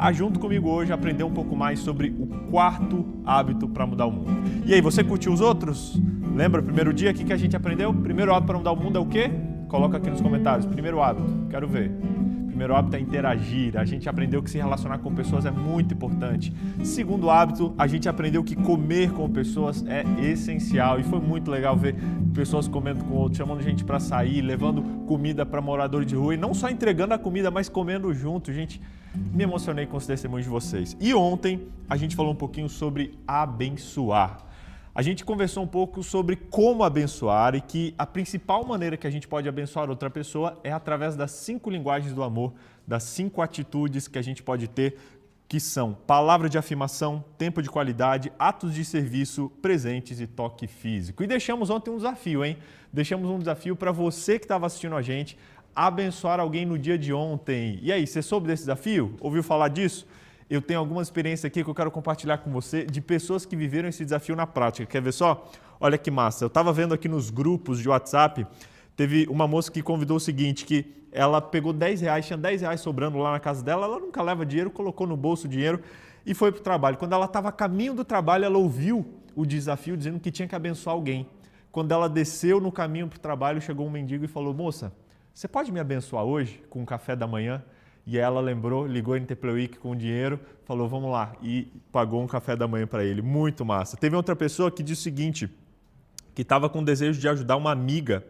a junto comigo hoje aprender um pouco mais sobre o quarto hábito para mudar o mundo. E aí, você curtiu os outros? Lembra o primeiro dia aqui que a gente aprendeu? Primeiro hábito para mudar o mundo é o quê? Coloca aqui nos comentários. Primeiro hábito, quero ver primeiro hábito é interagir. A gente aprendeu que se relacionar com pessoas é muito importante. Segundo hábito, a gente aprendeu que comer com pessoas é essencial. E foi muito legal ver pessoas comendo com outros, chamando gente para sair, levando comida para morador de rua e não só entregando a comida, mas comendo junto. Gente, me emocionei com os testemunhos de vocês. E ontem a gente falou um pouquinho sobre abençoar a gente conversou um pouco sobre como abençoar e que a principal maneira que a gente pode abençoar outra pessoa é através das cinco linguagens do amor, das cinco atitudes que a gente pode ter, que são palavra de afirmação, tempo de qualidade, atos de serviço, presentes e toque físico. E deixamos ontem um desafio, hein? Deixamos um desafio para você que estava assistindo a gente abençoar alguém no dia de ontem. E aí, você soube desse desafio? Ouviu falar disso? eu tenho alguma experiência aqui que eu quero compartilhar com você de pessoas que viveram esse desafio na prática. Quer ver só? Olha que massa. Eu estava vendo aqui nos grupos de WhatsApp, teve uma moça que convidou o seguinte, que ela pegou 10 reais, tinha 10 reais sobrando lá na casa dela, ela nunca leva dinheiro, colocou no bolso o dinheiro e foi para o trabalho. Quando ela estava a caminho do trabalho, ela ouviu o desafio dizendo que tinha que abençoar alguém. Quando ela desceu no caminho para o trabalho, chegou um mendigo e falou: Moça, você pode me abençoar hoje com um café da manhã? E ela lembrou, ligou em Week com dinheiro, falou, vamos lá, e pagou um café da manhã para ele. Muito massa. Teve outra pessoa que disse o seguinte, que estava com desejo de ajudar uma amiga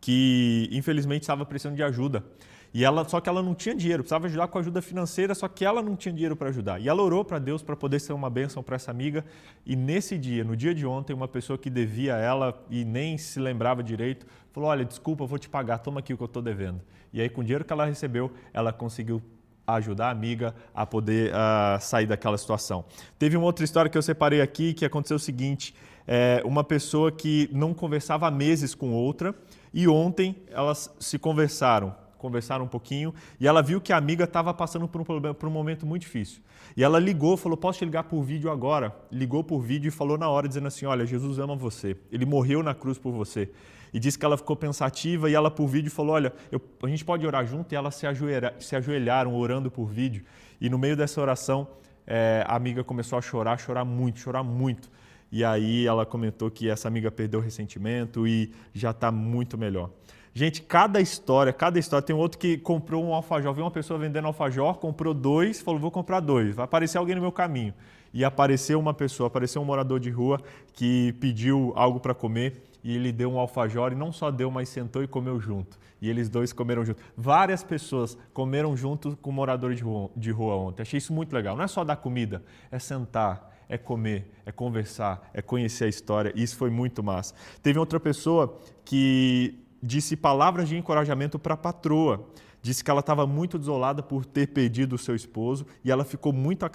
que infelizmente estava precisando de ajuda. E ela, só que ela não tinha dinheiro, precisava ajudar com ajuda financeira, só que ela não tinha dinheiro para ajudar. E ela orou para Deus para poder ser uma bênção para essa amiga. E nesse dia, no dia de ontem, uma pessoa que devia a ela e nem se lembrava direito, falou: Olha, desculpa, eu vou te pagar, toma aqui o que eu estou devendo. E aí, com o dinheiro que ela recebeu, ela conseguiu ajudar a amiga a poder uh, sair daquela situação. Teve uma outra história que eu separei aqui que aconteceu o seguinte: é, uma pessoa que não conversava há meses com outra e ontem elas se conversaram conversaram um pouquinho e ela viu que a amiga estava passando por um, problema, por um momento muito difícil. E ela ligou, falou: Posso te ligar por vídeo agora? Ligou por vídeo e falou na hora, dizendo assim: Olha, Jesus ama você, ele morreu na cruz por você. E disse que ela ficou pensativa e ela por vídeo falou: Olha, eu, a gente pode orar junto? E elas se, ajoelha, se ajoelharam orando por vídeo. E no meio dessa oração, é, a amiga começou a chorar, chorar muito, chorar muito. E aí ela comentou que essa amiga perdeu o ressentimento e já está muito melhor. Gente, cada história, cada história. Tem um outro que comprou um alfajor, viu uma pessoa vendendo alfajor, comprou dois, falou: vou comprar dois. Vai aparecer alguém no meu caminho. E apareceu uma pessoa, apareceu um morador de rua que pediu algo para comer e ele deu um alfajor e não só deu, mas sentou e comeu junto. E eles dois comeram junto. Várias pessoas comeram junto com o morador de rua, de rua ontem. Achei isso muito legal. Não é só dar comida, é sentar, é comer, é conversar, é conhecer a história. Isso foi muito massa. Teve outra pessoa que disse palavras de encorajamento para a patroa. Disse que ela estava muito desolada por ter perdido o seu esposo e ela ficou muito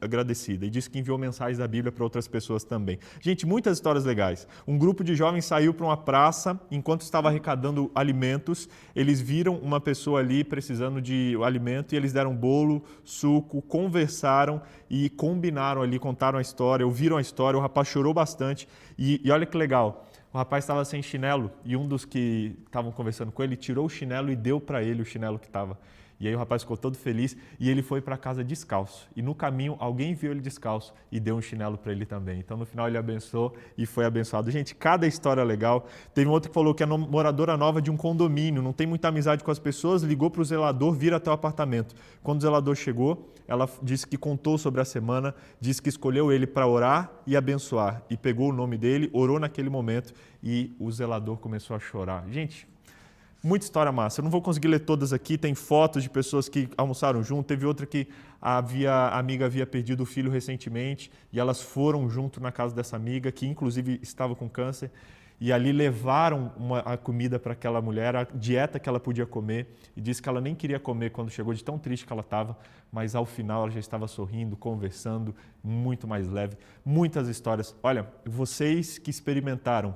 agradecida. E disse que enviou mensagens da Bíblia para outras pessoas também. Gente, muitas histórias legais. Um grupo de jovens saiu para uma praça enquanto estava arrecadando alimentos. Eles viram uma pessoa ali precisando de alimento e eles deram bolo, suco, conversaram e combinaram ali, contaram a história, ouviram a história. O rapaz chorou bastante e, e olha que legal o rapaz estava sem chinelo e um dos que estavam conversando com ele tirou o chinelo e deu para ele o chinelo que estava. E aí o rapaz ficou todo feliz e ele foi para casa descalço. E no caminho alguém viu ele descalço e deu um chinelo para ele também. Então no final ele abençoou e foi abençoado. Gente, cada história é legal. Teve um outro que falou que é moradora nova de um condomínio, não tem muita amizade com as pessoas, ligou para o zelador vir até o apartamento. Quando o zelador chegou, ela disse que contou sobre a semana, disse que escolheu ele para orar e abençoar. E pegou o nome dele, orou naquele momento e o zelador começou a chorar. Gente, Muita história massa. Eu não vou conseguir ler todas aqui. Tem fotos de pessoas que almoçaram junto. Teve outra que havia, a amiga havia perdido o filho recentemente e elas foram junto na casa dessa amiga, que inclusive estava com câncer. E ali levaram uma, a comida para aquela mulher, a dieta que ela podia comer. E disse que ela nem queria comer quando chegou, de tão triste que ela estava. Mas ao final ela já estava sorrindo, conversando, muito mais leve. Muitas histórias. Olha, vocês que experimentaram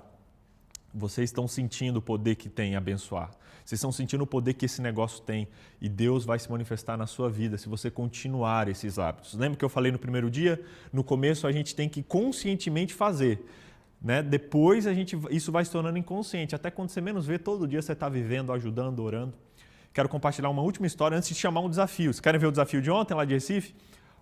vocês estão sentindo o poder que tem abençoar. Vocês estão sentindo o poder que esse negócio tem e Deus vai se manifestar na sua vida se você continuar esses hábitos. Lembra que eu falei no primeiro dia? No começo a gente tem que conscientemente fazer. Né? Depois a gente, isso vai se tornando inconsciente. Até quando você menos vê, todo dia você está vivendo, ajudando, orando. quero compartilhar uma última história antes de chamar um desafio. Vocês querem ver o desafio de ontem lá de Recife?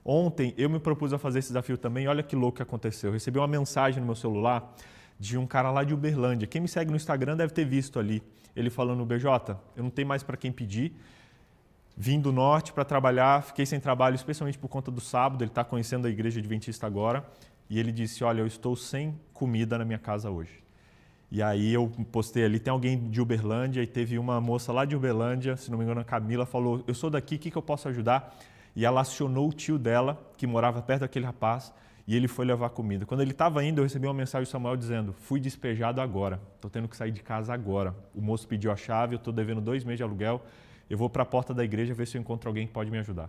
Ontem eu me propus a fazer esse desafio também. Olha que louco que aconteceu. Eu recebi uma mensagem no meu celular de um cara lá de Uberlândia. Quem me segue no Instagram deve ter visto ali. Ele falando: BJ, eu não tenho mais para quem pedir. Vim do norte para trabalhar, fiquei sem trabalho, especialmente por conta do sábado. Ele está conhecendo a igreja adventista agora. E ele disse: Olha, eu estou sem comida na minha casa hoje. E aí eu postei ali, tem alguém de Uberlândia e teve uma moça lá de Uberlândia, se não me engano a Camila, falou, eu sou daqui, o que, que eu posso ajudar? E ela acionou o tio dela, que morava perto daquele rapaz, e ele foi levar comida. Quando ele estava indo, eu recebi uma mensagem do Samuel dizendo, fui despejado agora, estou tendo que sair de casa agora. O moço pediu a chave, eu estou devendo dois meses de aluguel, eu vou para a porta da igreja ver se eu encontro alguém que pode me ajudar.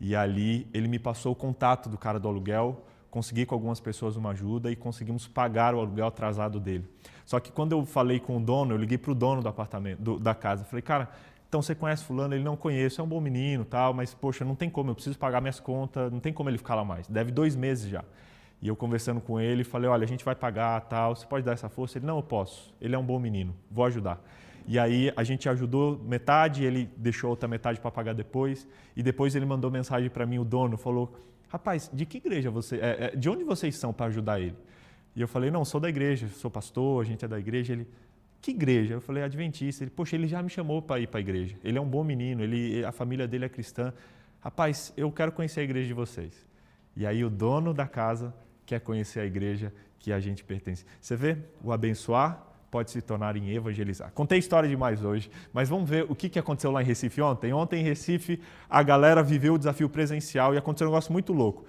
E ali ele me passou o contato do cara do aluguel, consegui com algumas pessoas uma ajuda e conseguimos pagar o aluguel atrasado dele. Só que quando eu falei com o dono, eu liguei para o dono do apartamento, do, da casa, falei, cara, então você conhece fulano? Ele não conheço, é um bom menino, tal, mas poxa, não tem como, eu preciso pagar minhas contas, não tem como ele ficar lá mais. Deve dois meses já. E eu conversando com ele, falei, olha, a gente vai pagar, tal, você pode dar essa força? Ele, não, eu posso. Ele é um bom menino, vou ajudar. E aí a gente ajudou metade, ele deixou outra metade para pagar depois. E depois ele mandou mensagem para mim, o dono, falou, rapaz, de que igreja você, é, é, de onde vocês são para ajudar ele? E eu falei, não, sou da igreja, sou pastor, a gente é da igreja. Ele, que igreja? Eu falei, adventista. Ele, poxa, ele já me chamou para ir para a igreja. Ele é um bom menino, ele, a família dele é cristã. Rapaz, eu quero conhecer a igreja de vocês. E aí o dono da casa quer conhecer a igreja que a gente pertence. Você vê o abençoar pode se tornar em evangelizar. Contei história demais hoje, mas vamos ver o que aconteceu lá em Recife ontem. Ontem em Recife, a galera viveu o desafio presencial e aconteceu um negócio muito louco.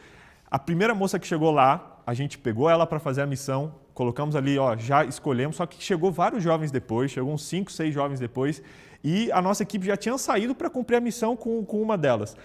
A primeira moça que chegou lá, a gente pegou ela para fazer a missão, colocamos ali, ó, já escolhemos, só que chegou vários jovens depois, chegou uns 5, 6 jovens depois, e a nossa equipe já tinha saído para cumprir a missão com, com uma delas.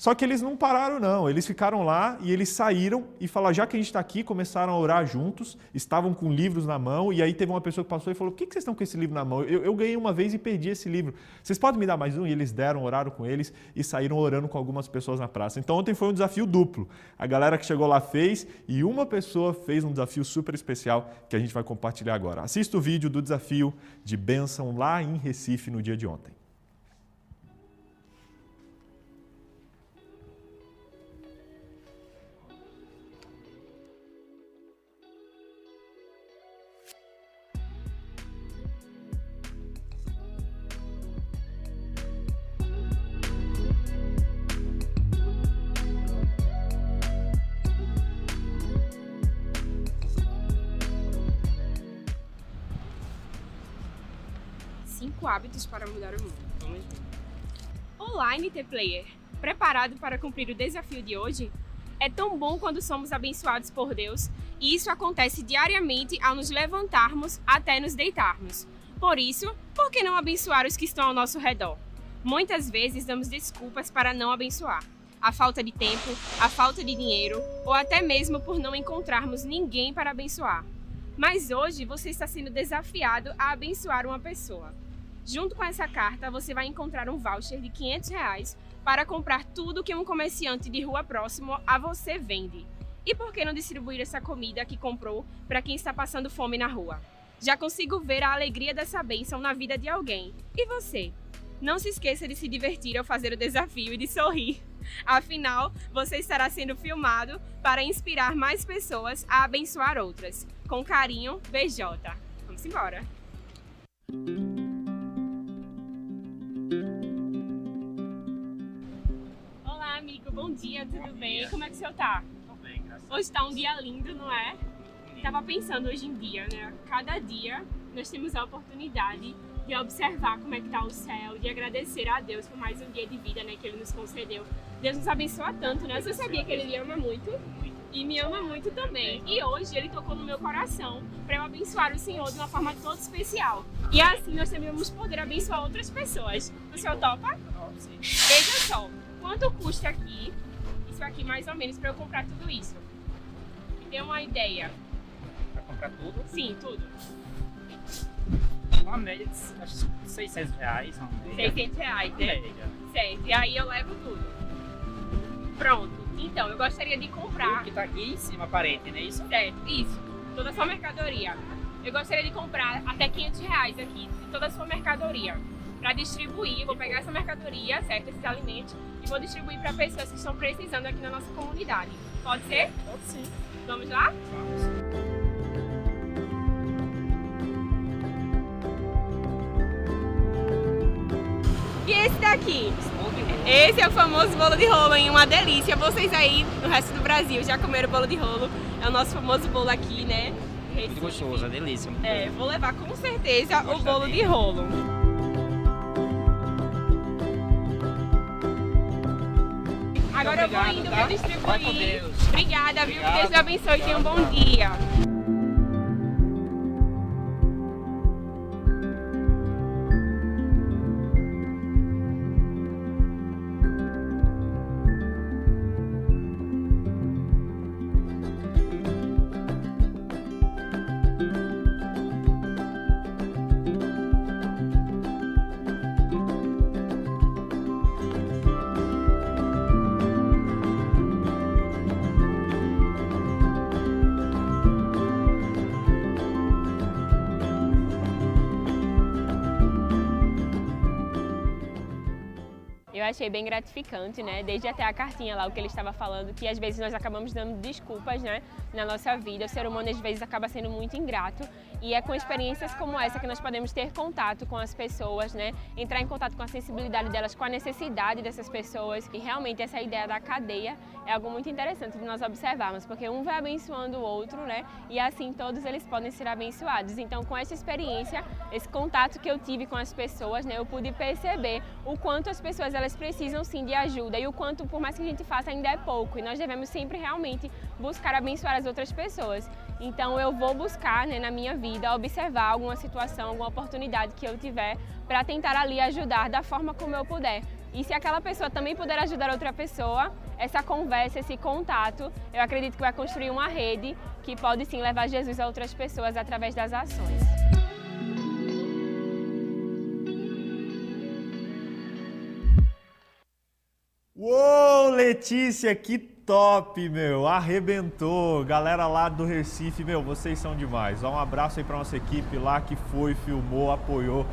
Só que eles não pararam, não. Eles ficaram lá e eles saíram e falaram: já que a gente está aqui, começaram a orar juntos, estavam com livros na mão. E aí teve uma pessoa que passou e falou: Por que, que vocês estão com esse livro na mão? Eu, eu, ganhei uma vez e perdi esse livro. Vocês podem me dar mais um? E eles deram, oraram com eles e saíram orando com algumas pessoas na praça. Então ontem foi um desafio duplo. A galera que chegou lá fez e uma pessoa fez um desafio super especial que a gente vai compartilhar agora. Assista o vídeo do desafio de bênção lá em Recife no dia de ontem. Hábitos para mudar o mundo. Vamos ver. Olá, NT Player! Preparado para cumprir o desafio de hoje? É tão bom quando somos abençoados por Deus e isso acontece diariamente ao nos levantarmos até nos deitarmos. Por isso, por que não abençoar os que estão ao nosso redor? Muitas vezes damos desculpas para não abençoar. A falta de tempo, a falta de dinheiro ou até mesmo por não encontrarmos ninguém para abençoar. Mas hoje você está sendo desafiado a abençoar uma pessoa. Junto com essa carta, você vai encontrar um voucher de 500 reais para comprar tudo que um comerciante de rua próximo a você vende. E por que não distribuir essa comida que comprou para quem está passando fome na rua? Já consigo ver a alegria dessa bênção na vida de alguém. E você? Não se esqueça de se divertir ao fazer o desafio e de sorrir. Afinal, você estará sendo filmado para inspirar mais pessoas a abençoar outras. Com carinho, BJ. Vamos embora! Bom dia, tudo bom bem? Dia. Como é que o senhor tá? Tô bem, graças Hoje tá um dia lindo, não é? Tava pensando hoje em dia, né? Cada dia nós temos a oportunidade de observar como é que tá o céu, de agradecer a Deus por mais um dia de vida, né, que Ele nos concedeu. Deus nos abençoa tanto, né? Você sabia que Ele me ama muito? E me ama muito também. E hoje Ele tocou no meu coração para eu abençoar o Senhor de uma forma toda especial. E assim nós também vamos poder abençoar outras pessoas. O senhor topa? Veja só, quanto custa aqui, isso aqui mais ou menos, para eu comprar tudo isso? Me dê uma ideia. Para comprar tudo? Sim, tudo. Uma média de acho, 600 reais. Uma média. 600 reais, né? Média. Certo, e aí eu levo tudo. Pronto. Então, eu gostaria de comprar... Tudo que tá aqui em cima, aparente, não é isso? Certo, isso. Toda a sua mercadoria. Eu gostaria de comprar até 500 reais aqui, de toda a sua mercadoria. para distribuir. Vou pegar essa mercadoria, certo? Esses alimentos, e vou distribuir para pessoas que estão precisando aqui na nossa comunidade. Pode ser? Pode sim. Vamos lá? Vamos. E esse daqui? Esse é o famoso bolo de rolo, hein? Uma delícia. Vocês aí no resto do Brasil já comeram bolo de rolo. É o nosso famoso bolo aqui, né? Muito gostoso, é delícia. muito É, bom. vou levar com certeza o bolo dele. de rolo. Agora eu vou obrigado, indo, tá? vou distribuir. Obrigada, viu? Que. Deus lhe abençoe. Tenha um bom dia. Achei bem gratificante, né? Desde até a cartinha lá, o que ele estava falando, que às vezes nós acabamos dando desculpas, né? Na nossa vida. O ser humano às vezes acaba sendo muito ingrato. E é com experiências como essa que nós podemos ter contato com as pessoas, né? Entrar em contato com a sensibilidade delas, com a necessidade dessas pessoas. E realmente essa ideia da cadeia é algo muito interessante de nós observarmos, porque um vai abençoando o outro, né? E assim todos eles podem ser abençoados. Então, com essa experiência, esse contato que eu tive com as pessoas, né? Eu pude perceber o quanto as pessoas elas precisam sim de ajuda e o quanto, por mais que a gente faça, ainda é pouco. E nós devemos sempre realmente buscar abençoar as outras pessoas. Então eu vou buscar né, na minha vida observar alguma situação, alguma oportunidade que eu tiver para tentar ali ajudar da forma como eu puder. E se aquela pessoa também puder ajudar outra pessoa, essa conversa, esse contato, eu acredito que vai construir uma rede que pode sim levar Jesus a outras pessoas através das ações. Uou, Letícia, que top, meu! Arrebentou! Galera lá do Recife, meu, vocês são demais. Um abraço aí pra nossa equipe lá que foi, filmou, apoiou.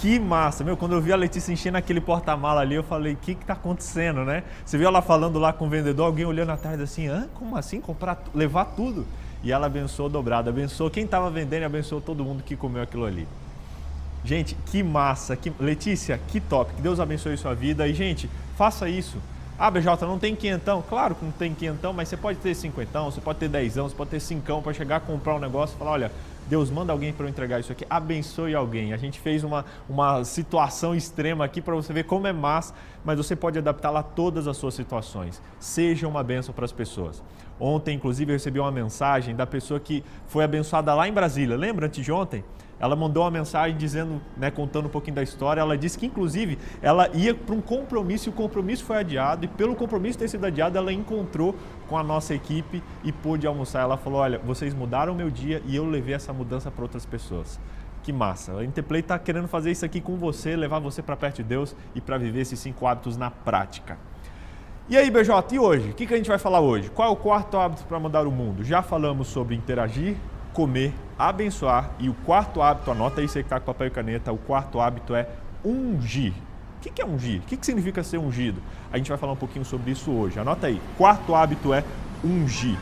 Que massa, meu! Quando eu vi a Letícia enchendo aquele porta-mala ali, eu falei, o que que tá acontecendo, né? Você viu ela falando lá com o vendedor, alguém olhando atrás assim? Como assim? Comprar, levar tudo? E ela abençoou dobrado, abençoou quem tava vendendo e abençoou todo mundo que comeu aquilo ali. Gente, que massa. Que... Letícia, que top. Que Deus abençoe sua vida. E, gente, faça isso. Ah, BJ, não tem quinhentão? Claro que não tem quinhentão, mas você pode ter cinquentão, você pode ter dezão, você pode ter cincão para chegar a comprar um negócio e falar, olha, Deus manda alguém para eu entregar isso aqui, abençoe alguém. A gente fez uma, uma situação extrema aqui para você ver como é massa, mas você pode adaptá-la a todas as suas situações. Seja uma bênção para as pessoas. Ontem, inclusive, eu recebi uma mensagem da pessoa que foi abençoada lá em Brasília. Lembra antes de ontem? Ela mandou uma mensagem dizendo, né, contando um pouquinho da história. Ela disse que, inclusive, ela ia para um compromisso e o compromisso foi adiado. E pelo compromisso ter sido adiado, ela encontrou com a nossa equipe e pôde almoçar. Ela falou: Olha, vocês mudaram meu dia e eu levei essa mudança para outras pessoas. Que massa! A Interplay está querendo fazer isso aqui com você, levar você para perto de Deus e para viver esses cinco hábitos na prática. E aí, BJ, e hoje? O que, que a gente vai falar hoje? Qual é o quarto hábito para mudar o mundo? Já falamos sobre interagir, comer, abençoar e o quarto hábito, anota aí você que está com papel e caneta, o quarto hábito é ungir. O que, é ungir? O que, significa ser ungido? A gente vai falar um pouquinho sobre isso hoje. Anota aí. Quarto hábito é ungir.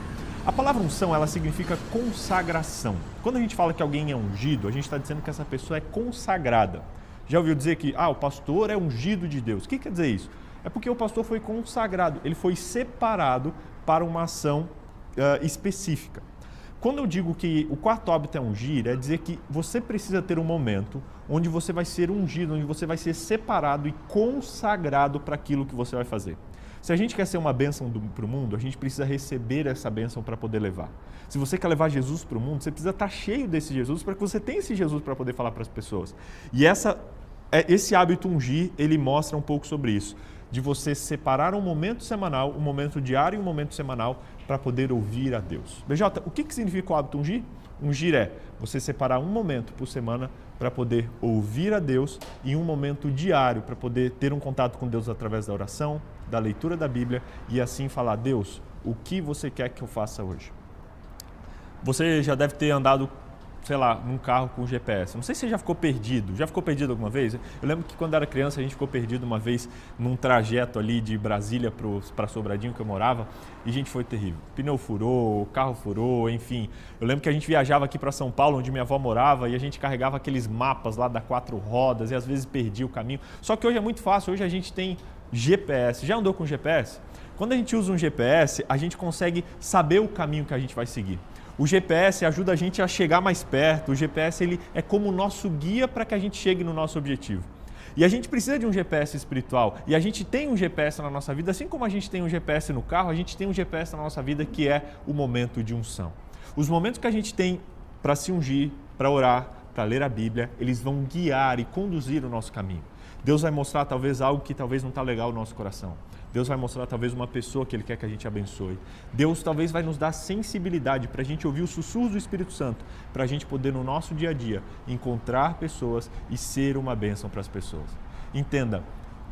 A palavra unção, ela significa consagração. Quando a gente fala que alguém é ungido, a gente está dizendo que essa pessoa é consagrada. Já ouviu dizer que ah, o pastor é ungido de Deus? O que quer dizer isso? É porque o pastor foi consagrado, ele foi separado para uma ação ah, específica. Quando eu digo que o quarto hábito é ungir, é dizer que você precisa ter um momento onde você vai ser ungido, onde você vai ser separado e consagrado para aquilo que você vai fazer. Se a gente quer ser uma bênção para o mundo, a gente precisa receber essa bênção para poder levar. Se você quer levar Jesus para o mundo, você precisa estar cheio desse Jesus para que você tenha esse Jesus para poder falar para as pessoas. E essa, é- esse hábito ungir, ele mostra um pouco sobre isso. De você separar um momento semanal, um momento diário e um momento semanal para poder ouvir a Deus. BJ, o que, que significa o hábito ungir? Ungir é você separar um momento por semana para poder ouvir a Deus e um momento diário para poder ter um contato com Deus através da oração, da leitura da Bíblia e assim falar: Deus, o que você quer que eu faça hoje? Você já deve ter andado sei lá, num carro com GPS. Não sei se você já ficou perdido. Já ficou perdido alguma vez? Eu lembro que quando era criança a gente ficou perdido uma vez num trajeto ali de Brasília para Sobradinho que eu morava e a gente foi terrível. Pneu furou, carro furou, enfim. Eu lembro que a gente viajava aqui para São Paulo, onde minha avó morava, e a gente carregava aqueles mapas lá da quatro rodas e às vezes perdia o caminho. Só que hoje é muito fácil, hoje a gente tem GPS. Já andou com GPS? Quando a gente usa um GPS, a gente consegue saber o caminho que a gente vai seguir. O GPS ajuda a gente a chegar mais perto. O GPS ele é como o nosso guia para que a gente chegue no nosso objetivo. E a gente precisa de um GPS espiritual. E a gente tem um GPS na nossa vida, assim como a gente tem um GPS no carro, a gente tem um GPS na nossa vida que é o momento de unção. Os momentos que a gente tem para se ungir, para orar, para ler a Bíblia, eles vão guiar e conduzir o nosso caminho. Deus vai mostrar talvez algo que talvez não está legal no nosso coração. Deus vai mostrar talvez uma pessoa que Ele quer que a gente abençoe. Deus talvez vai nos dar sensibilidade para a gente ouvir o sussurro do Espírito Santo, para a gente poder no nosso dia a dia encontrar pessoas e ser uma bênção para as pessoas. Entenda,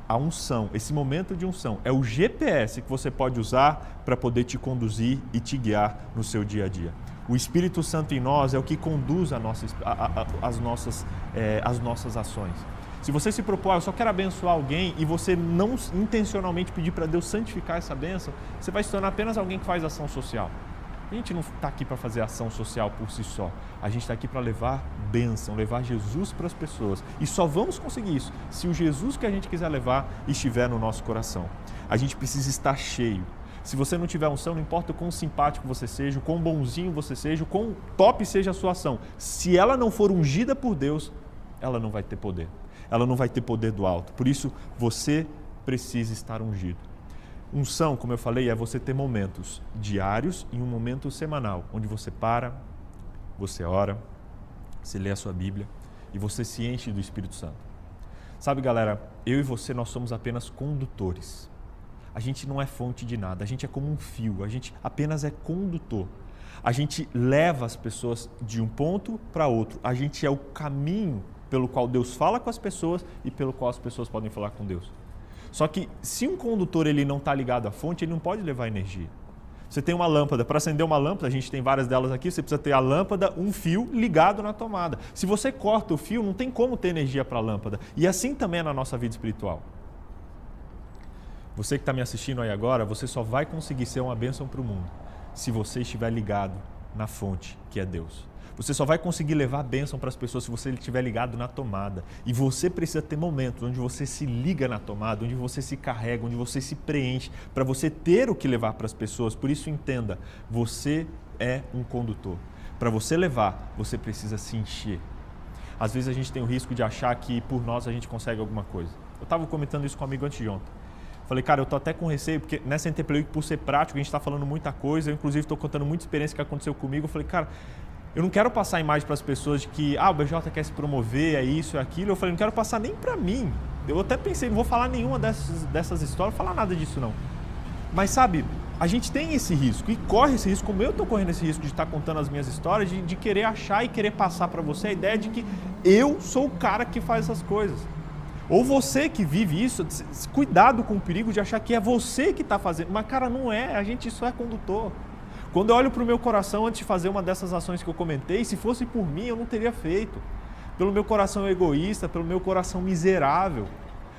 a unção, esse momento de unção, é o GPS que você pode usar para poder te conduzir e te guiar no seu dia a dia. O Espírito Santo em nós é o que conduz a nossa, a, a, as, nossas, é, as nossas ações. Se você se propõe, eu só quero abençoar alguém e você não intencionalmente pedir para Deus santificar essa bênção, você vai se tornar apenas alguém que faz ação social. A gente não está aqui para fazer ação social por si só. A gente está aqui para levar bênção, levar Jesus para as pessoas. E só vamos conseguir isso se o Jesus que a gente quiser levar estiver no nosso coração. A gente precisa estar cheio. Se você não tiver unção, não importa o quão simpático você seja, o quão bonzinho você seja, o quão top seja a sua ação. Se ela não for ungida por Deus, ela não vai ter poder ela não vai ter poder do alto. Por isso, você precisa estar ungido. Unção, como eu falei, é você ter momentos diários e um momento semanal, onde você para, você ora, você lê a sua Bíblia e você se enche do Espírito Santo. Sabe, galera, eu e você nós somos apenas condutores. A gente não é fonte de nada, a gente é como um fio, a gente apenas é condutor. A gente leva as pessoas de um ponto para outro, a gente é o caminho pelo qual Deus fala com as pessoas e pelo qual as pessoas podem falar com Deus. Só que se um condutor ele não está ligado à fonte, ele não pode levar energia. Você tem uma lâmpada, para acender uma lâmpada, a gente tem várias delas aqui, você precisa ter a lâmpada, um fio ligado na tomada. Se você corta o fio, não tem como ter energia para a lâmpada. E assim também é na nossa vida espiritual. Você que está me assistindo aí agora, você só vai conseguir ser uma bênção para o mundo se você estiver ligado na fonte, que é Deus. Você só vai conseguir levar bênção para as pessoas se você estiver ligado na tomada. E você precisa ter momentos onde você se liga na tomada, onde você se carrega, onde você se preenche, para você ter o que levar para as pessoas. Por isso, entenda: você é um condutor. Para você levar, você precisa se encher. Às vezes a gente tem o risco de achar que por nós a gente consegue alguma coisa. Eu estava comentando isso com um amigo antes de ontem. Falei, cara, eu tô até com receio, porque nessa Interplay, por ser prático, a gente está falando muita coisa. Eu, inclusive, estou contando muita experiência que aconteceu comigo. Eu falei, cara, eu não quero passar a imagem para as pessoas de que ah, o BJ quer se promover, é isso, é aquilo. Eu falei, não quero passar nem para mim. Eu até pensei, não vou falar nenhuma dessas, dessas histórias, falar nada disso não. Mas sabe, a gente tem esse risco e corre esse risco, como eu estou correndo esse risco de estar contando as minhas histórias, de, de querer achar e querer passar para você a ideia de que eu sou o cara que faz essas coisas. Ou você que vive isso, cuidado com o perigo de achar que é você que está fazendo. Mas, cara, não é, a gente só é condutor. Quando eu olho para o meu coração antes de fazer uma dessas ações que eu comentei, se fosse por mim, eu não teria feito. Pelo meu coração egoísta, pelo meu coração miserável.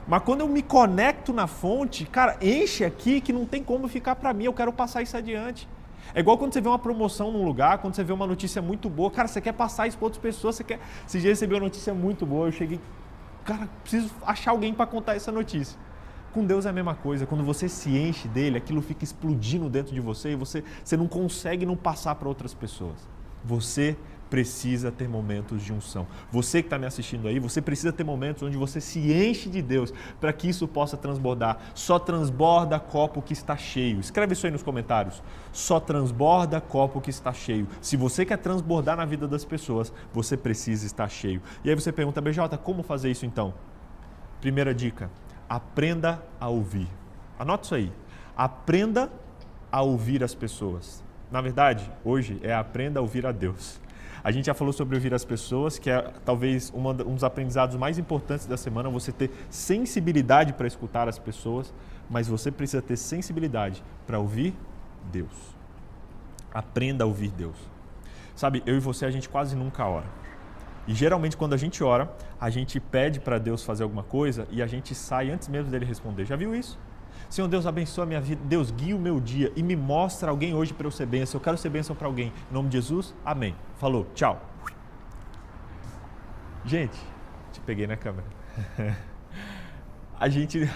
Mas quando eu me conecto na fonte, cara, enche aqui que não tem como ficar para mim, eu quero passar isso adiante. É igual quando você vê uma promoção num lugar, quando você vê uma notícia muito boa, cara, você quer passar isso para outras pessoas, você quer. Esse dia recebi uma notícia muito boa, eu cheguei, cara, preciso achar alguém para contar essa notícia. Com Deus é a mesma coisa. Quando você se enche dele, aquilo fica explodindo dentro de você e você, você não consegue não passar para outras pessoas. Você precisa ter momentos de unção. Você que está me assistindo aí, você precisa ter momentos onde você se enche de Deus para que isso possa transbordar. Só transborda copo que está cheio. Escreve isso aí nos comentários. Só transborda copo que está cheio. Se você quer transbordar na vida das pessoas, você precisa estar cheio. E aí você pergunta, BJ, como fazer isso então? Primeira dica: aprenda a ouvir. Anota isso aí. Aprenda a ouvir as pessoas. Na verdade, hoje é aprenda a ouvir a Deus. A gente já falou sobre ouvir as pessoas, que é talvez uma, um dos aprendizados mais importantes da semana, você ter sensibilidade para escutar as pessoas, mas você precisa ter sensibilidade para ouvir Deus. Aprenda a ouvir Deus. Sabe, eu e você, a gente quase nunca ora. E geralmente, quando a gente ora, a gente pede para Deus fazer alguma coisa e a gente sai antes mesmo dele responder. Já viu isso? Senhor Deus, abençoa a minha vida. Deus, guia o meu dia e me mostra alguém hoje para eu ser bênção. Eu quero ser bênção para alguém. Em nome de Jesus, amém. Falou, tchau. Gente, te peguei na câmera. a, gente,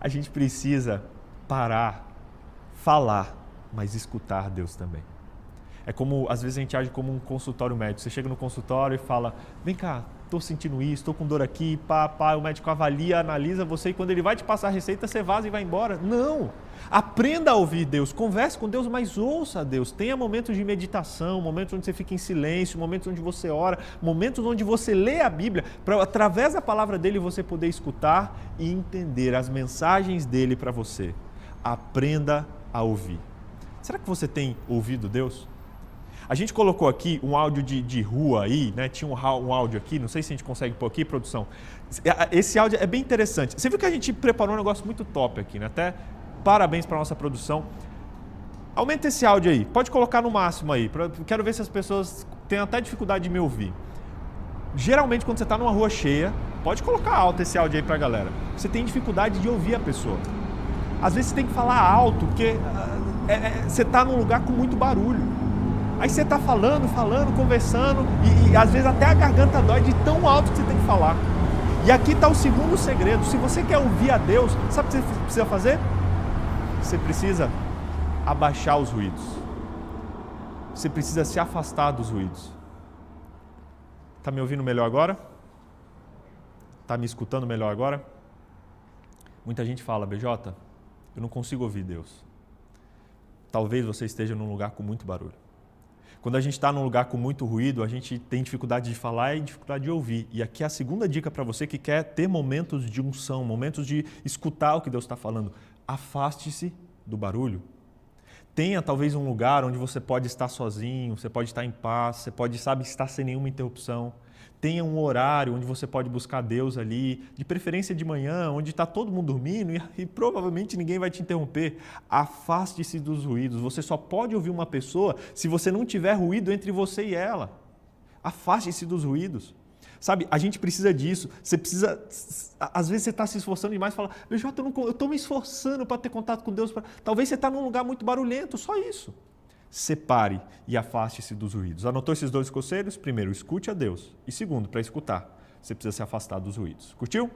a gente precisa parar, falar, mas escutar Deus também. É como, às vezes, a gente age como um consultório médico. Você chega no consultório e fala: vem cá, estou sentindo isso, estou com dor aqui, pá, pá. O médico avalia, analisa você e quando ele vai te passar a receita, você vaza e vai embora. Não! Aprenda a ouvir Deus, converse com Deus, mas ouça Deus. Tenha momentos de meditação, momentos onde você fica em silêncio, momentos onde você ora, momentos onde você lê a Bíblia, para através da palavra dele você poder escutar e entender as mensagens dele para você. Aprenda a ouvir. Será que você tem ouvido Deus? A gente colocou aqui um áudio de, de rua aí, né? Tinha um, um, áudio aqui, não sei se a gente consegue pôr aqui, produção. Esse áudio é bem interessante. Você viu que a gente preparou um negócio muito top aqui, né? Até parabéns para nossa produção. Aumenta esse áudio aí, pode colocar no máximo aí. Pra, quero ver se as pessoas têm até dificuldade de me ouvir. Geralmente, quando você está numa rua cheia, pode colocar alto esse áudio aí para a galera. Você tem dificuldade de ouvir a pessoa. Às vezes você tem que falar alto, porque é, é, você está num lugar com muito barulho. Aí você está falando, falando, conversando, e, e, às vezes até a garganta dói de tão alto que você tem que falar. E aqui está o segundo segredo. Se você quer ouvir a Deus, sabe o que você precisa fazer? Você precisa abaixar os ruídos. Você precisa se afastar dos ruídos. Está me ouvindo melhor agora? Está me escutando melhor agora? Muita gente fala, BJ, eu não consigo ouvir Deus. Talvez você esteja num lugar com muito barulho. Quando a gente está num lugar com muito ruído, a gente tem dificuldade de falar e dificuldade de ouvir. E aqui é a segunda dica para você que quer ter momentos de unção, momentos de escutar o que Deus está falando. Afaste-se do barulho. Tenha talvez um lugar onde você pode estar sozinho, você pode estar em paz, você pode, sabe, estar sem nenhuma interrupção. Tenha um horário onde você pode buscar Deus ali, de preferência de manhã, onde está todo mundo dormindo e, e, provavelmente ninguém vai te interromper. Afaste-se dos ruídos. Você só pode ouvir uma pessoa se você não tiver ruído entre você e ela. Afaste-se dos ruídos. Sabe, a gente precisa disso. Você precisa. Às vezes você está se esforçando demais e fala, BJ, eu estou me esforçando para ter contato com Deus. Pra... Talvez você está num lugar muito barulhento, só isso separe e afaste-se dos ruídos. Anotou esses dois conselhos? Primeiro, escute a Deus. E segundo, para escutar, você precisa se afastar dos ruídos. Curtiu?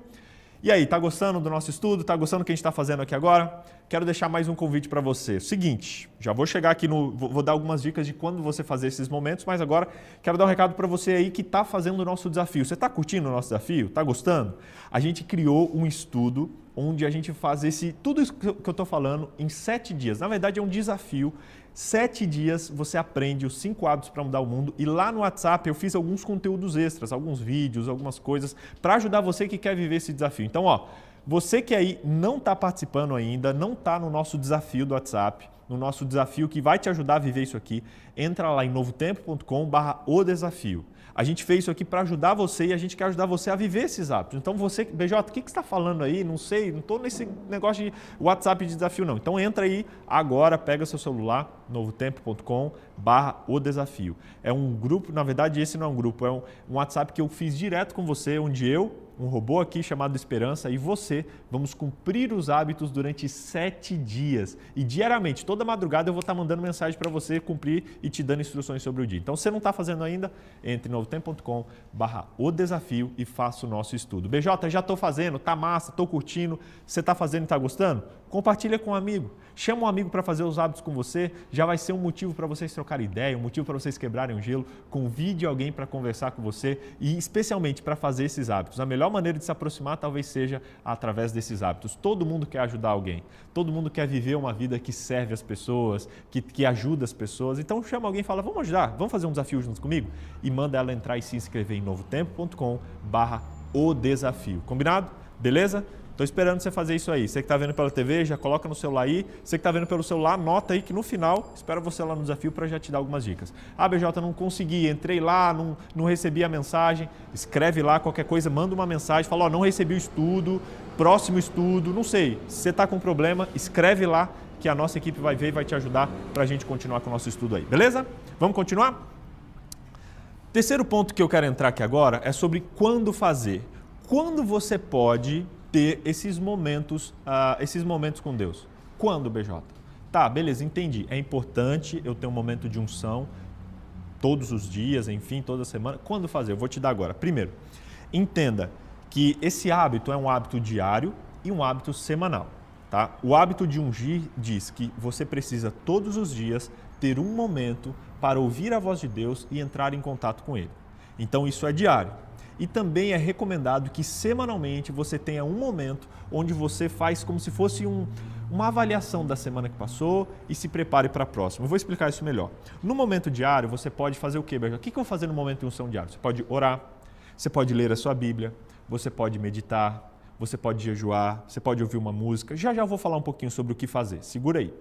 E aí, tá gostando do nosso estudo? Tá gostando do que a gente está fazendo aqui agora? Quero deixar mais um convite para você. Seguinte, já vou chegar aqui no. Vou dar algumas dicas de quando você fazer esses momentos, mas agora quero dar um recado para você aí que está fazendo o nosso desafio. Você está curtindo o nosso desafio? Está gostando? A gente criou um estudo onde a gente faz esse tudo isso que eu estou falando em sete dias. Na verdade, é um desafio Sete dias você aprende os cinco hábitos para mudar o mundo e lá no WhatsApp eu fiz alguns conteúdos extras, alguns vídeos, algumas coisas para ajudar você que quer viver esse desafio. Então, ó, você que aí não está participando ainda, não está no nosso desafio do WhatsApp, no nosso desafio que vai te ajudar a viver isso aqui, entra lá em novotempo.com/o desafio. A gente fez isso aqui para ajudar você e a gente quer ajudar você a viver esses hábitos. Então você, BJ, o que, que você está falando aí? Não sei, não estou nesse negócio de WhatsApp de desafio não. Então entra aí agora, pega seu celular, novotempo.com barra o desafio. É um grupo, na verdade esse não é um grupo, é um, um WhatsApp que eu fiz direto com você, onde eu, um robô aqui chamado Esperança e você vamos cumprir os hábitos durante sete dias. E diariamente, toda madrugada, eu vou estar mandando mensagem para você cumprir e te dando instruções sobre o dia. Então, se você não está fazendo ainda, entre em novotempo.com barra o desafio e faça o nosso estudo. BJ, já estou fazendo, tá massa, estou curtindo. Você está fazendo e está gostando? Compartilha com um amigo. Chama um amigo para fazer os hábitos com você. Já vai ser um motivo para vocês trocarem ideia, um motivo para vocês quebrarem o gelo. Convide alguém para conversar com você e especialmente para fazer esses hábitos. A melhor maneira de se aproximar talvez seja através desses hábitos. Todo mundo quer ajudar alguém. Todo mundo quer viver uma vida que serve as pessoas, que, que ajuda as pessoas. Então chama alguém e fala, vamos ajudar, vamos fazer um desafio juntos comigo? E manda ela entrar e se inscrever em novotempo.com barra o desafio. Combinado? Beleza? Estou esperando você fazer isso aí. Você que está vendo pela TV, já coloca no celular aí. Você que está vendo pelo celular, anota aí que no final, espero você lá no desafio para já te dar algumas dicas. Ah, BJ, não consegui, entrei lá, não, não recebi a mensagem. Escreve lá qualquer coisa, manda uma mensagem, fala, ó, não recebi o estudo, próximo estudo, não sei. Se você está com problema, escreve lá que a nossa equipe vai ver e vai te ajudar para a gente continuar com o nosso estudo aí. Beleza? Vamos continuar? Terceiro ponto que eu quero entrar aqui agora é sobre quando fazer. Quando você pode ter esses momentos, uh, esses momentos com Deus? Quando, BJ? Tá, beleza, entendi. É importante eu ter um momento de unção todos os dias, enfim, toda semana. Quando fazer? Eu vou te dar agora. Primeiro, entenda que esse hábito é um hábito diário e um hábito semanal. Tá? O hábito de ungir diz que você precisa todos os dias ter um momento para ouvir a voz de Deus e entrar em contato com Ele. Então isso é diário. E também é recomendado que semanalmente você tenha um momento onde você faz como se fosse um, uma avaliação da semana que passou e se prepare para a próxima. Eu vou explicar isso melhor. No momento diário, você pode fazer o quê, Berger? O que eu vou fazer no momento de unção diário? Você pode orar, você pode ler a sua Bíblia, você pode meditar, você pode jejuar, você pode ouvir uma música. Já já eu vou falar um pouquinho sobre o que fazer. Segura aí.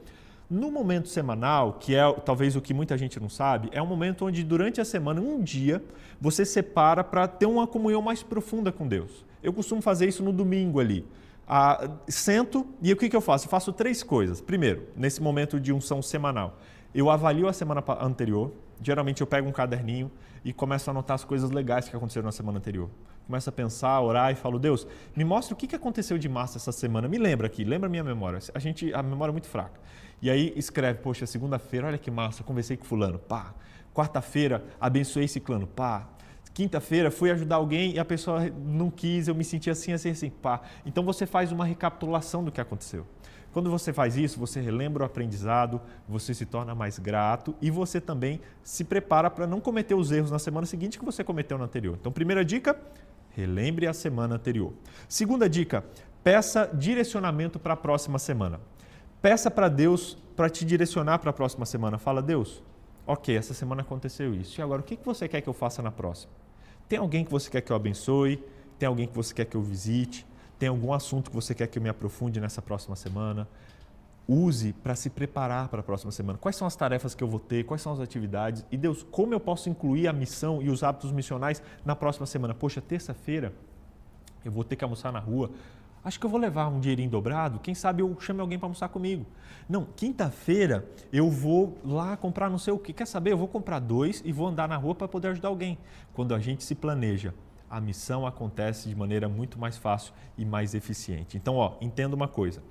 No momento semanal, que é talvez o que muita gente não sabe, é um momento onde durante a semana, um dia, você separa para ter uma comunhão mais profunda com Deus. Eu costumo fazer isso no domingo ali. Ah, sento e o que, que eu faço? Eu faço três coisas. Primeiro, nesse momento de unção semanal, eu avalio a semana anterior. Geralmente eu pego um caderninho e começo a anotar as coisas legais que aconteceram na semana anterior começo a pensar, orar e falo, Deus, me mostra o que aconteceu de massa essa semana. Me lembra aqui, lembra minha memória. A gente, a memória é muito fraca. E aí escreve, poxa, segunda-feira, olha que massa, conversei com fulano, pá. Quarta-feira, abençoei esse clã, pá. Quinta-feira, fui ajudar alguém e a pessoa não quis, eu me senti assim, assim, assim, pá. Então você faz uma recapitulação do que aconteceu. Quando você faz isso, você relembra o aprendizado, você se torna mais grato e você também se prepara para não cometer os erros na semana seguinte que você cometeu na anterior. Então, primeira dica, relembre a semana anterior. Segunda dica, peça direcionamento para a próxima semana. Peça para Deus para te direcionar para a próxima semana. Fala, Deus, ok, essa semana aconteceu isso. E agora, o que você quer que eu faça na próxima? Tem alguém que você quer que eu abençoe? Tem alguém que você quer que eu visite? Tem algum assunto que você quer que eu me aprofunde nessa próxima semana? Use para se preparar para a próxima semana. Quais são as tarefas que eu vou ter? Quais são as atividades? E Deus, como eu posso incluir a missão e os hábitos missionais na próxima semana? Poxa, terça-feira eu vou ter que almoçar na rua. Acho que eu vou levar um dinheirinho dobrado, quem sabe eu chame alguém para almoçar comigo. Não, quinta-feira eu vou lá comprar não sei o que. Quer saber? Eu vou comprar dois e vou andar na rua para poder ajudar alguém. Quando a gente se planeja, a missão acontece de maneira muito mais fácil e mais eficiente. Então, ó, entenda uma coisa.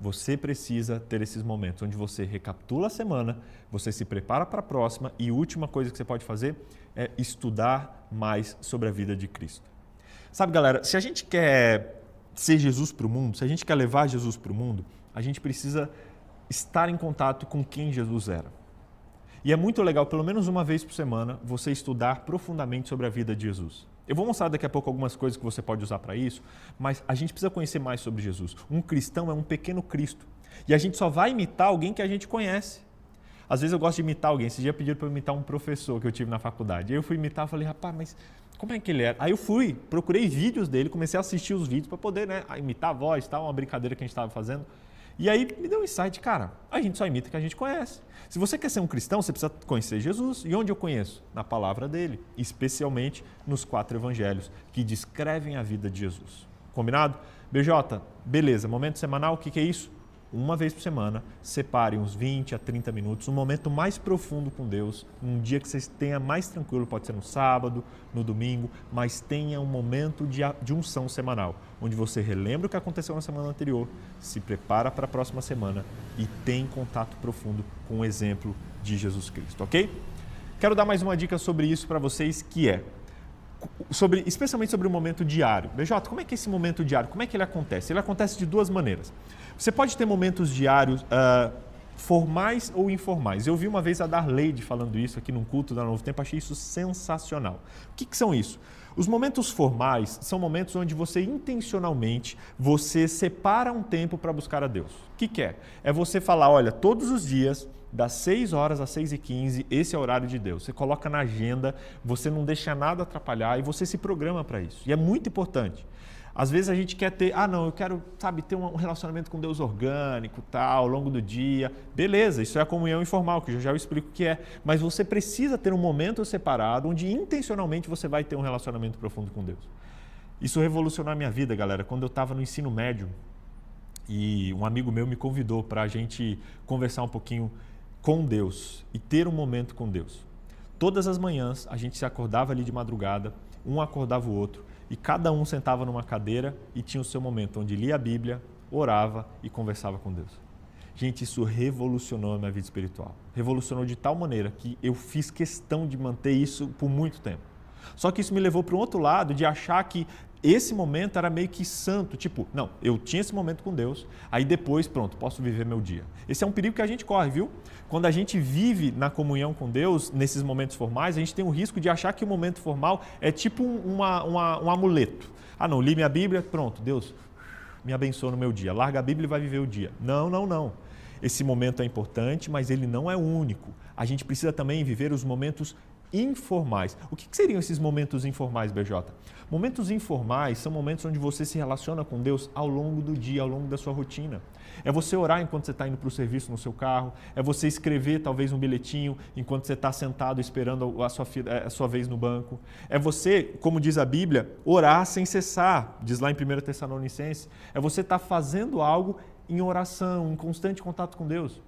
Você precisa ter esses momentos onde você recapitula a semana, você se prepara para a próxima e a última coisa que você pode fazer é estudar mais sobre a vida de Cristo. Sabe, galera, se a gente quer ser Jesus para o mundo, se a gente quer levar Jesus para o mundo, a gente precisa estar em contato com quem Jesus era. E é muito legal, pelo menos uma vez por semana, você estudar profundamente sobre a vida de Jesus. Eu vou mostrar daqui a pouco algumas coisas que você pode usar para isso, mas a gente precisa conhecer mais sobre Jesus. Um cristão é um pequeno Cristo. E a gente só vai imitar alguém que a gente conhece. Às vezes eu gosto de imitar alguém. Esse dia pediram para eu imitar um professor que eu tive na faculdade. Eu fui imitar e falei, rapaz, mas como é que ele era? Aí eu fui, procurei vídeos dele, comecei a assistir os vídeos para poder né, imitar a voz, tal, uma brincadeira que a gente estava fazendo. E aí me deu um insight, cara, a gente só imita o que a gente conhece. Se você quer ser um cristão, você precisa conhecer Jesus. E onde eu conheço? Na palavra dele, especialmente nos quatro evangelhos que descrevem a vida de Jesus. Combinado? BJ, beleza, momento semanal, o que, que é isso? Uma vez por semana, separe uns 20 a 30 minutos, um momento mais profundo com Deus, um dia que você tenha mais tranquilo, pode ser no sábado, no domingo, mas tenha um momento de, de unção semanal, onde você relembra o que aconteceu na semana anterior, se prepara para a próxima semana e tem contato profundo com o exemplo de Jesus Cristo, ok? Quero dar mais uma dica sobre isso para vocês, que é sobre, especialmente sobre o momento diário. BJ, como é que é esse momento diário, como é que ele acontece? Ele acontece de duas maneiras. Você pode ter momentos diários uh, formais ou informais. Eu vi uma vez a Darleide falando isso aqui num culto da Novo Tempo, achei isso sensacional. O que, que são isso? Os momentos formais são momentos onde você intencionalmente você separa um tempo para buscar a Deus. O que, que é? É você falar, olha, todos os dias das 6 horas às 6 e 15, esse é o horário de Deus. Você coloca na agenda, você não deixa nada atrapalhar e você se programa para isso. E é muito importante. Às vezes a gente quer ter, ah não, eu quero, sabe, ter um relacionamento com Deus orgânico, tal, ao longo do dia. Beleza, isso é a comunhão informal, que eu já eu explico o que é. Mas você precisa ter um momento separado onde intencionalmente você vai ter um relacionamento profundo com Deus. Isso revolucionou a minha vida, galera. Quando eu estava no ensino médio e um amigo meu me convidou para a gente conversar um pouquinho com Deus e ter um momento com Deus. todas as manhãs a gente se acordava ali de madrugada, um acordava o outro, e cada um sentava numa cadeira e tinha o seu momento onde lia a Bíblia, orava e conversava com Deus. Gente, isso revolucionou a minha vida espiritual. Revolucionou de tal maneira que eu fiz questão de manter isso por muito tempo. Só que isso me levou para um outro lado de achar que esse momento era meio que santo, tipo, não, eu tinha esse momento com Deus, aí depois, pronto, posso viver meu dia. Esse é um perigo que a gente corre, viu? Quando a gente vive na comunhão com Deus, nesses momentos formais, a gente tem o risco de achar que o momento formal é tipo uma, uma, um amuleto. Ah, não, li minha Bíblia, pronto, Deus me abençoa no meu dia. Larga a Bíblia e vai viver o dia. Não, não, não. Esse momento é importante, mas ele não é único. A gente precisa também viver os momentos informais. O que seriam esses momentos informais, BJ? Momentos informais são momentos onde você se relaciona com Deus ao longo do dia, ao longo da sua rotina. É você orar enquanto você está indo para o serviço no seu carro, é você escrever talvez um bilhetinho enquanto você está sentado esperando a sua, a sua vez no banco. É você, como diz a Bíblia, orar sem cessar, diz lá em 1 Tessalonicenses. É você estar tá fazendo algo em oração, em constante contato com Deus.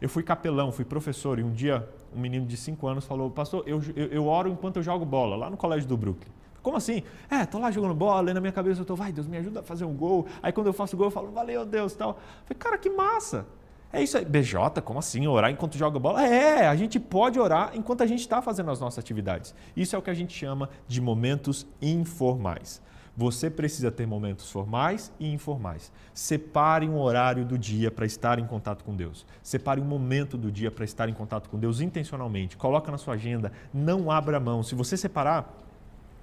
Eu fui capelão, fui professor e um dia um menino de 5 anos falou: Pastor, eu, eu, eu, oro enquanto eu jogo bola, lá no colégio do Brooklyn. Como assim? É, tô lá jogando bola, e na minha cabeça eu tô, vai, Deus me ajuda a fazer um gol. Aí quando eu faço gol, eu falo, valeu, Deus, tal. Falei, cara, que massa. É isso aí. BJ, como assim? Orar enquanto joga bola? É, a gente pode orar enquanto a gente está fazendo as nossas atividades. Isso é o que a gente chama de momentos informais. Você precisa ter momentos formais e informais. Separe um horário do dia para estar em contato com Deus. Separe um momento do dia para estar em contato com Deus intencionalmente. Coloca na sua agenda, não abra mão. Se você separar,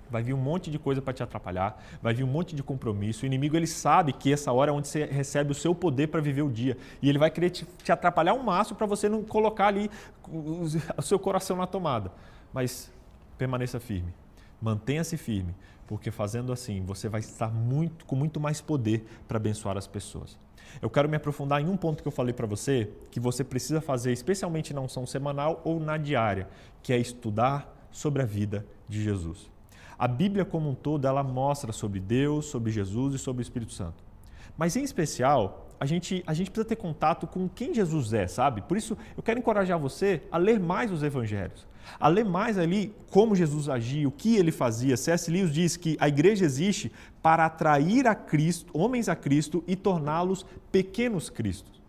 vai vir um monte de coisa para te atrapalhar, vai vir um monte de compromisso. O inimigo ele sabe que essa hora é onde você recebe o seu poder para viver o dia e ele vai querer te, te atrapalhar um máximo para você não colocar ali o seu coração na tomada. Mas permaneça firme, mantenha-se firme, porque fazendo assim você vai estar muito, com muito mais poder para abençoar as pessoas. Eu quero me aprofundar em um ponto que eu falei para você, que você precisa fazer, especialmente na unção semanal ou na diária, que é estudar sobre a vida de Jesus. A Bíblia como um todo, ela mostra sobre Deus, sobre Jesus e sobre o Espírito Santo. Mas em especial, a gente, a gente precisa ter contato com quem Jesus é, sabe? Por isso, eu quero encorajar você a ler mais os evangelhos a ler mais ali como Jesus agia, o que ele fazia. C.S. Lewis diz que a igreja existe para atrair a Cristo, homens a Cristo e torná-los pequenos Cristos.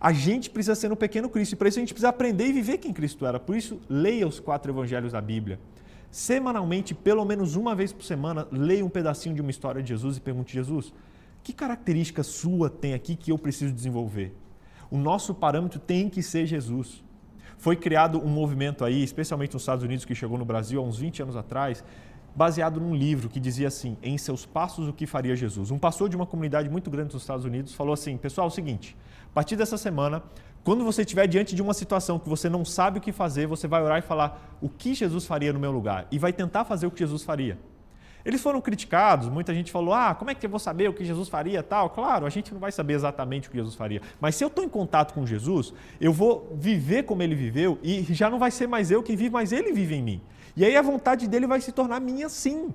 A gente precisa ser um pequeno Cristo e para isso a gente precisa aprender e viver quem Cristo era. Por isso, leia os quatro evangelhos da Bíblia. Semanalmente, pelo menos uma vez por semana, leia um pedacinho de uma história de Jesus e pergunte: Jesus, que característica sua tem aqui que eu preciso desenvolver? O nosso parâmetro tem que ser Jesus. Foi criado um movimento aí, especialmente nos Estados Unidos, que chegou no Brasil há uns 20 anos atrás, baseado num livro que dizia assim: Em seus passos, o que faria Jesus? Um pastor de uma comunidade muito grande nos Estados Unidos falou assim: Pessoal, é o seguinte, a partir dessa semana, quando você estiver diante de uma situação que você não sabe o que fazer, você vai orar e falar o que Jesus faria no meu lugar e vai tentar fazer o que Jesus faria. Eles foram criticados, muita gente falou: ah, como é que eu vou saber o que Jesus faria tal? Claro, a gente não vai saber exatamente o que Jesus faria. Mas se eu estou em contato com Jesus, eu vou viver como ele viveu e já não vai ser mais eu quem vive, mas ele vive em mim. E aí a vontade dele vai se tornar minha sim.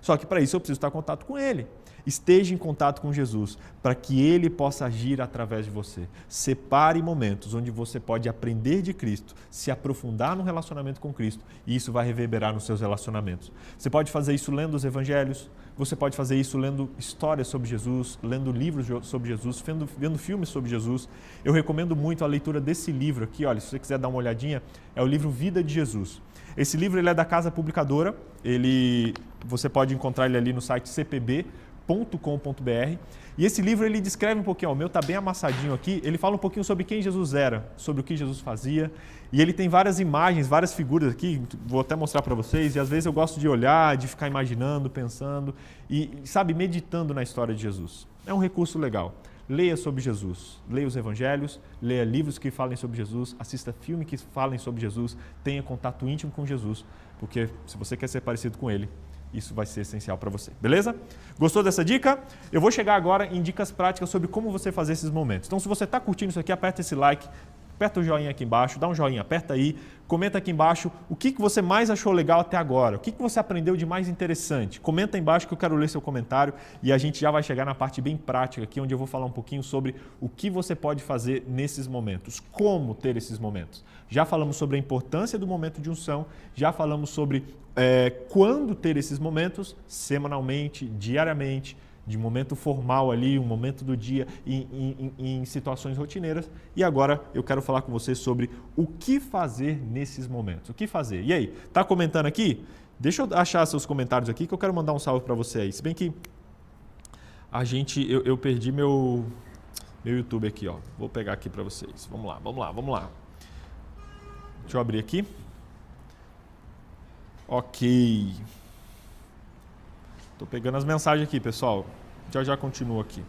Só que para isso eu preciso estar em contato com ele. Esteja em contato com Jesus para que ele possa agir através de você. Separe momentos onde você pode aprender de Cristo, se aprofundar no relacionamento com Cristo e isso vai reverberar nos seus relacionamentos. Você pode fazer isso lendo os evangelhos, você pode fazer isso lendo histórias sobre Jesus, lendo livros sobre Jesus, vendo, vendo filmes sobre Jesus. Eu recomendo muito a leitura desse livro aqui. Olha, se você quiser dar uma olhadinha, é o livro Vida de Jesus. Esse livro ele é da Casa Publicadora. Ele, você pode encontrar ele ali no site CPB com.br E esse livro ele descreve um pouquinho, ó, o meu está bem amassadinho aqui, ele fala um pouquinho sobre quem Jesus era, sobre o que Jesus fazia, e ele tem várias imagens, várias figuras aqui, vou até mostrar para vocês, e às vezes eu gosto de olhar, de ficar imaginando, pensando e, sabe, meditando na história de Jesus. É um recurso legal. Leia sobre Jesus, leia os evangelhos, leia livros que falem sobre Jesus, assista filmes que falem sobre Jesus, tenha contato íntimo com Jesus, porque se você quer ser parecido com ele, isso vai ser essencial para você, beleza? Gostou dessa dica? Eu vou chegar agora em dicas práticas sobre como você fazer esses momentos. Então, se você está curtindo isso aqui, aperta esse like, Aperta o joinha aqui embaixo, dá um joinha, aperta aí, comenta aqui embaixo o que, que você mais achou legal até agora, o que, que você aprendeu de mais interessante. Comenta embaixo que eu quero ler seu comentário e a gente já vai chegar na parte bem prática aqui, onde eu vou falar um pouquinho sobre o que você pode fazer nesses momentos, como ter esses momentos. Já falamos sobre a importância do momento de unção, já falamos sobre é, quando ter esses momentos, semanalmente, diariamente, de momento formal ali, um momento do dia em, em, em, situações rotineiras. E agora eu quero falar com você sobre o que fazer nesses momentos. O que fazer? E aí, tá comentando aqui? Deixa eu achar seus comentários aqui que eu quero mandar um salve para você aí. Se bem que a gente, eu, eu perdi meu meu YouTube aqui, ó. Vou pegar aqui para vocês. Vamos lá, vamos lá, vamos lá. Deixa eu abrir aqui. Ok. Estou pegando as mensagens aqui, pessoal. Já já continuo aqui.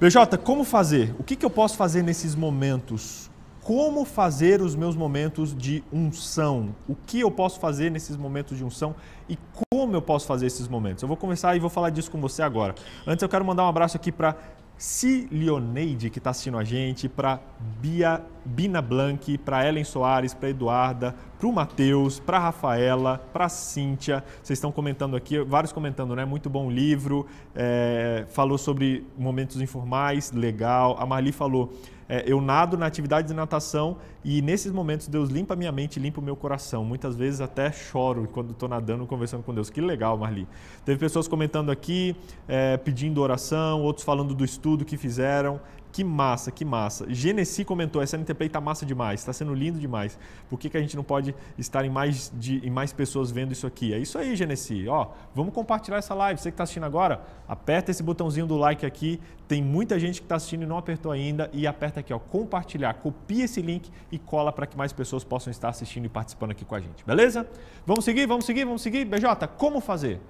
PJ, como fazer? O que, que eu posso fazer nesses momentos? Como fazer os meus momentos de unção? O que eu posso fazer nesses momentos de unção e como eu posso fazer esses momentos? Eu vou começar e vou falar disso com você agora. Antes eu quero mandar um abraço aqui para Cilioneide, que está assistindo a gente, para Bia, Bina Blanc, para Ellen Soares, para Eduarda, para o Matheus, para Rafaela, para Cíntia. Vocês estão comentando aqui, vários comentando, né? Muito bom livro, é, falou sobre momentos informais, legal. A Marli falou, é, eu nado na atividade de natação e nesses momentos Deus limpa minha mente, limpa o meu coração. Muitas vezes até choro quando estou nadando, conversando com Deus. Que legal, Marli. Teve pessoas comentando aqui, é, pedindo oração, outros falando do estudo que fizeram. Que massa, que massa. Genesi comentou, essa NTP está massa demais, está sendo lindo demais. Por que, que a gente não pode estar em mais, de, em mais pessoas vendo isso aqui? É isso aí, Genesi. Ó, vamos compartilhar essa live. Você que está assistindo agora, aperta esse botãozinho do like aqui. Tem muita gente que está assistindo e não apertou ainda. E aperta aqui, ó, compartilhar. Copia esse link e cola para que mais pessoas possam estar assistindo e participando aqui com a gente. Beleza? Vamos seguir, vamos seguir, vamos seguir. BJ, como fazer?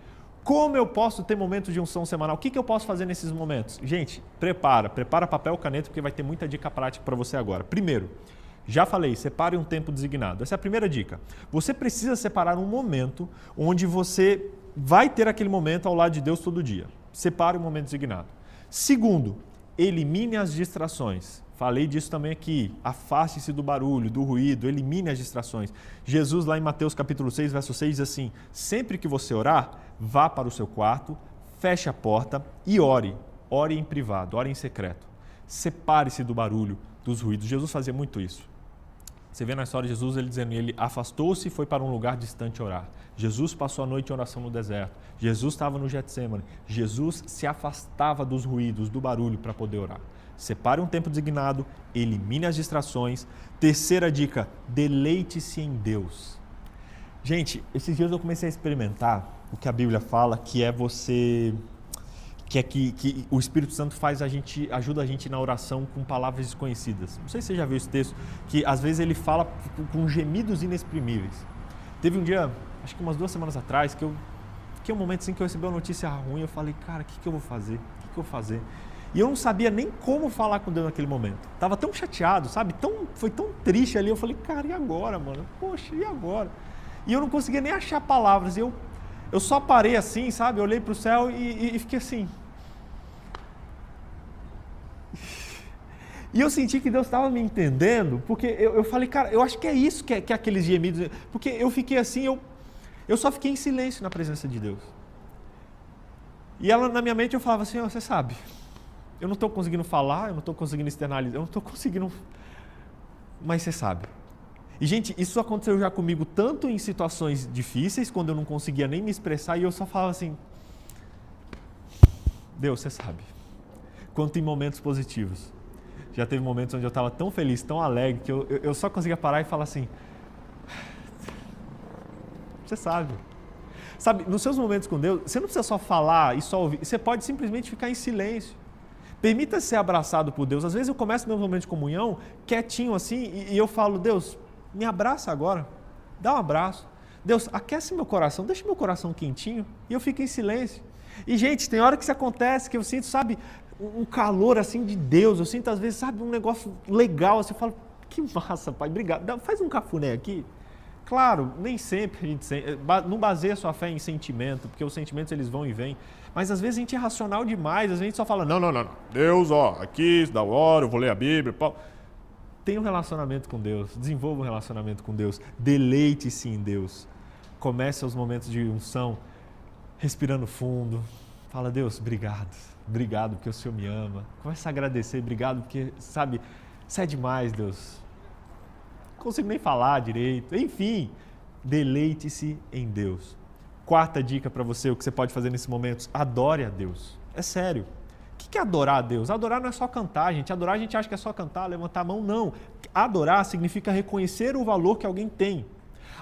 Como eu posso ter momentos de unção semanal? O que, que eu posso fazer nesses momentos? Gente, prepara, prepara papel caneta, porque vai ter muita dica prática para você agora. Primeiro, já falei, separe um tempo designado. Essa é a primeira dica. Você precisa separar um momento onde você vai ter aquele momento ao lado de Deus todo dia. Separe um momento designado. Segundo, elimine as distrações. Falei disso também aqui. Afaste-se do barulho, do ruído, elimine as distrações. Jesus, lá em Mateus capítulo 6, verso 6, diz assim: Sempre que você orar, vá para o seu quarto, feche a porta e ore. Ore em privado, ore em secreto. Separe-se do barulho, dos ruídos. Jesus fazia muito isso. Você vê na história de Jesus ele dizendo, ele afastou-se e foi para um lugar distante orar. Jesus passou a noite em oração no deserto. Jesus estava no Getsemane. Jesus se afastava dos ruídos, do barulho para poder orar. Separe um tempo designado, elimine as distrações. Terceira dica: deleite-se em Deus. Gente, esses dias eu comecei a experimentar o que a Bíblia fala, que é você que é que, que, o Espírito Santo faz a gente ajuda a gente na oração com palavras desconhecidas. Não sei se você já viu esse texto, que às vezes ele fala com gemidos inexprimíveis. Teve um dia, acho que umas duas semanas atrás, que eu que é um momento assim que eu recebi uma notícia ruim, eu falei, cara, o que, que eu vou fazer? O que, que eu vou fazer? E eu não sabia nem como falar com Deus naquele momento. Tava tão chateado, sabe? Tão, foi tão triste ali. Eu falei, cara, e agora, mano? Poxa, e agora? E eu não conseguia nem achar palavras. E eu, eu só parei assim, sabe? Olhei para o céu e, e, e, fiquei assim. E eu senti que Deus estava me entendendo, porque eu, eu, falei, cara, eu acho que é isso que é, que é aqueles gemidos. Porque eu fiquei assim, eu, eu só fiquei em silêncio na presença de Deus. E ela, na minha mente eu falava assim, oh, você sabe, eu não estou conseguindo falar, eu não estou conseguindo externalizar, eu não estou conseguindo. Mas você sabe. E, gente, isso aconteceu já comigo tanto em situações difíceis, quando eu não conseguia nem me expressar, e eu só falava assim: Deus, você sabe. Quanto em momentos positivos. Já teve momentos onde eu estava tão feliz, tão alegre, que eu, eu só conseguia parar e falar assim: Você sabe. Sabe, nos seus momentos com Deus, você não precisa só falar e só ouvir, você pode simplesmente ficar em silêncio. Permita ser abraçado por Deus. Às vezes eu começo meu momento de comunhão quietinho assim e, e eu falo, Deus, me abraça agora. Dá um abraço. Deus, aquece meu coração, deixa meu coração quentinho e eu fico em silêncio. E, gente, tem hora que isso acontece, que eu sinto, sabe, um calor assim de Deus. Eu sinto, às vezes, sabe, um negócio legal. Assim, eu falo, que massa, pai, obrigado. Faz um cafuné aqui. Claro, nem sempre a gente eh, não baseia sua fé em sentimento, porque os sentimentos eles vão e vêm. Mas às vezes a gente é racional demais, às vezes a gente só fala, não, não, não, não. Deus, ó, aqui, da hora, eu vou ler a Bíblia. Pau. Tenha um relacionamento com Deus, desenvolva um relacionamento com Deus, deleite-se em Deus. Comece os momentos de unção respirando fundo. Fala, Deus, obrigado, obrigado porque o Senhor me ama. Comece a agradecer, obrigado porque, sabe, isso é demais, Deus. Não consigo nem falar direito. Enfim, deleite-se em Deus. Quarta dica para você, o que você pode fazer nesses momentos: adore a Deus. É sério. O que é adorar a Deus? Adorar não é só cantar, gente. Adorar a gente acha que é só cantar, levantar a mão. Não. Adorar significa reconhecer o valor que alguém tem.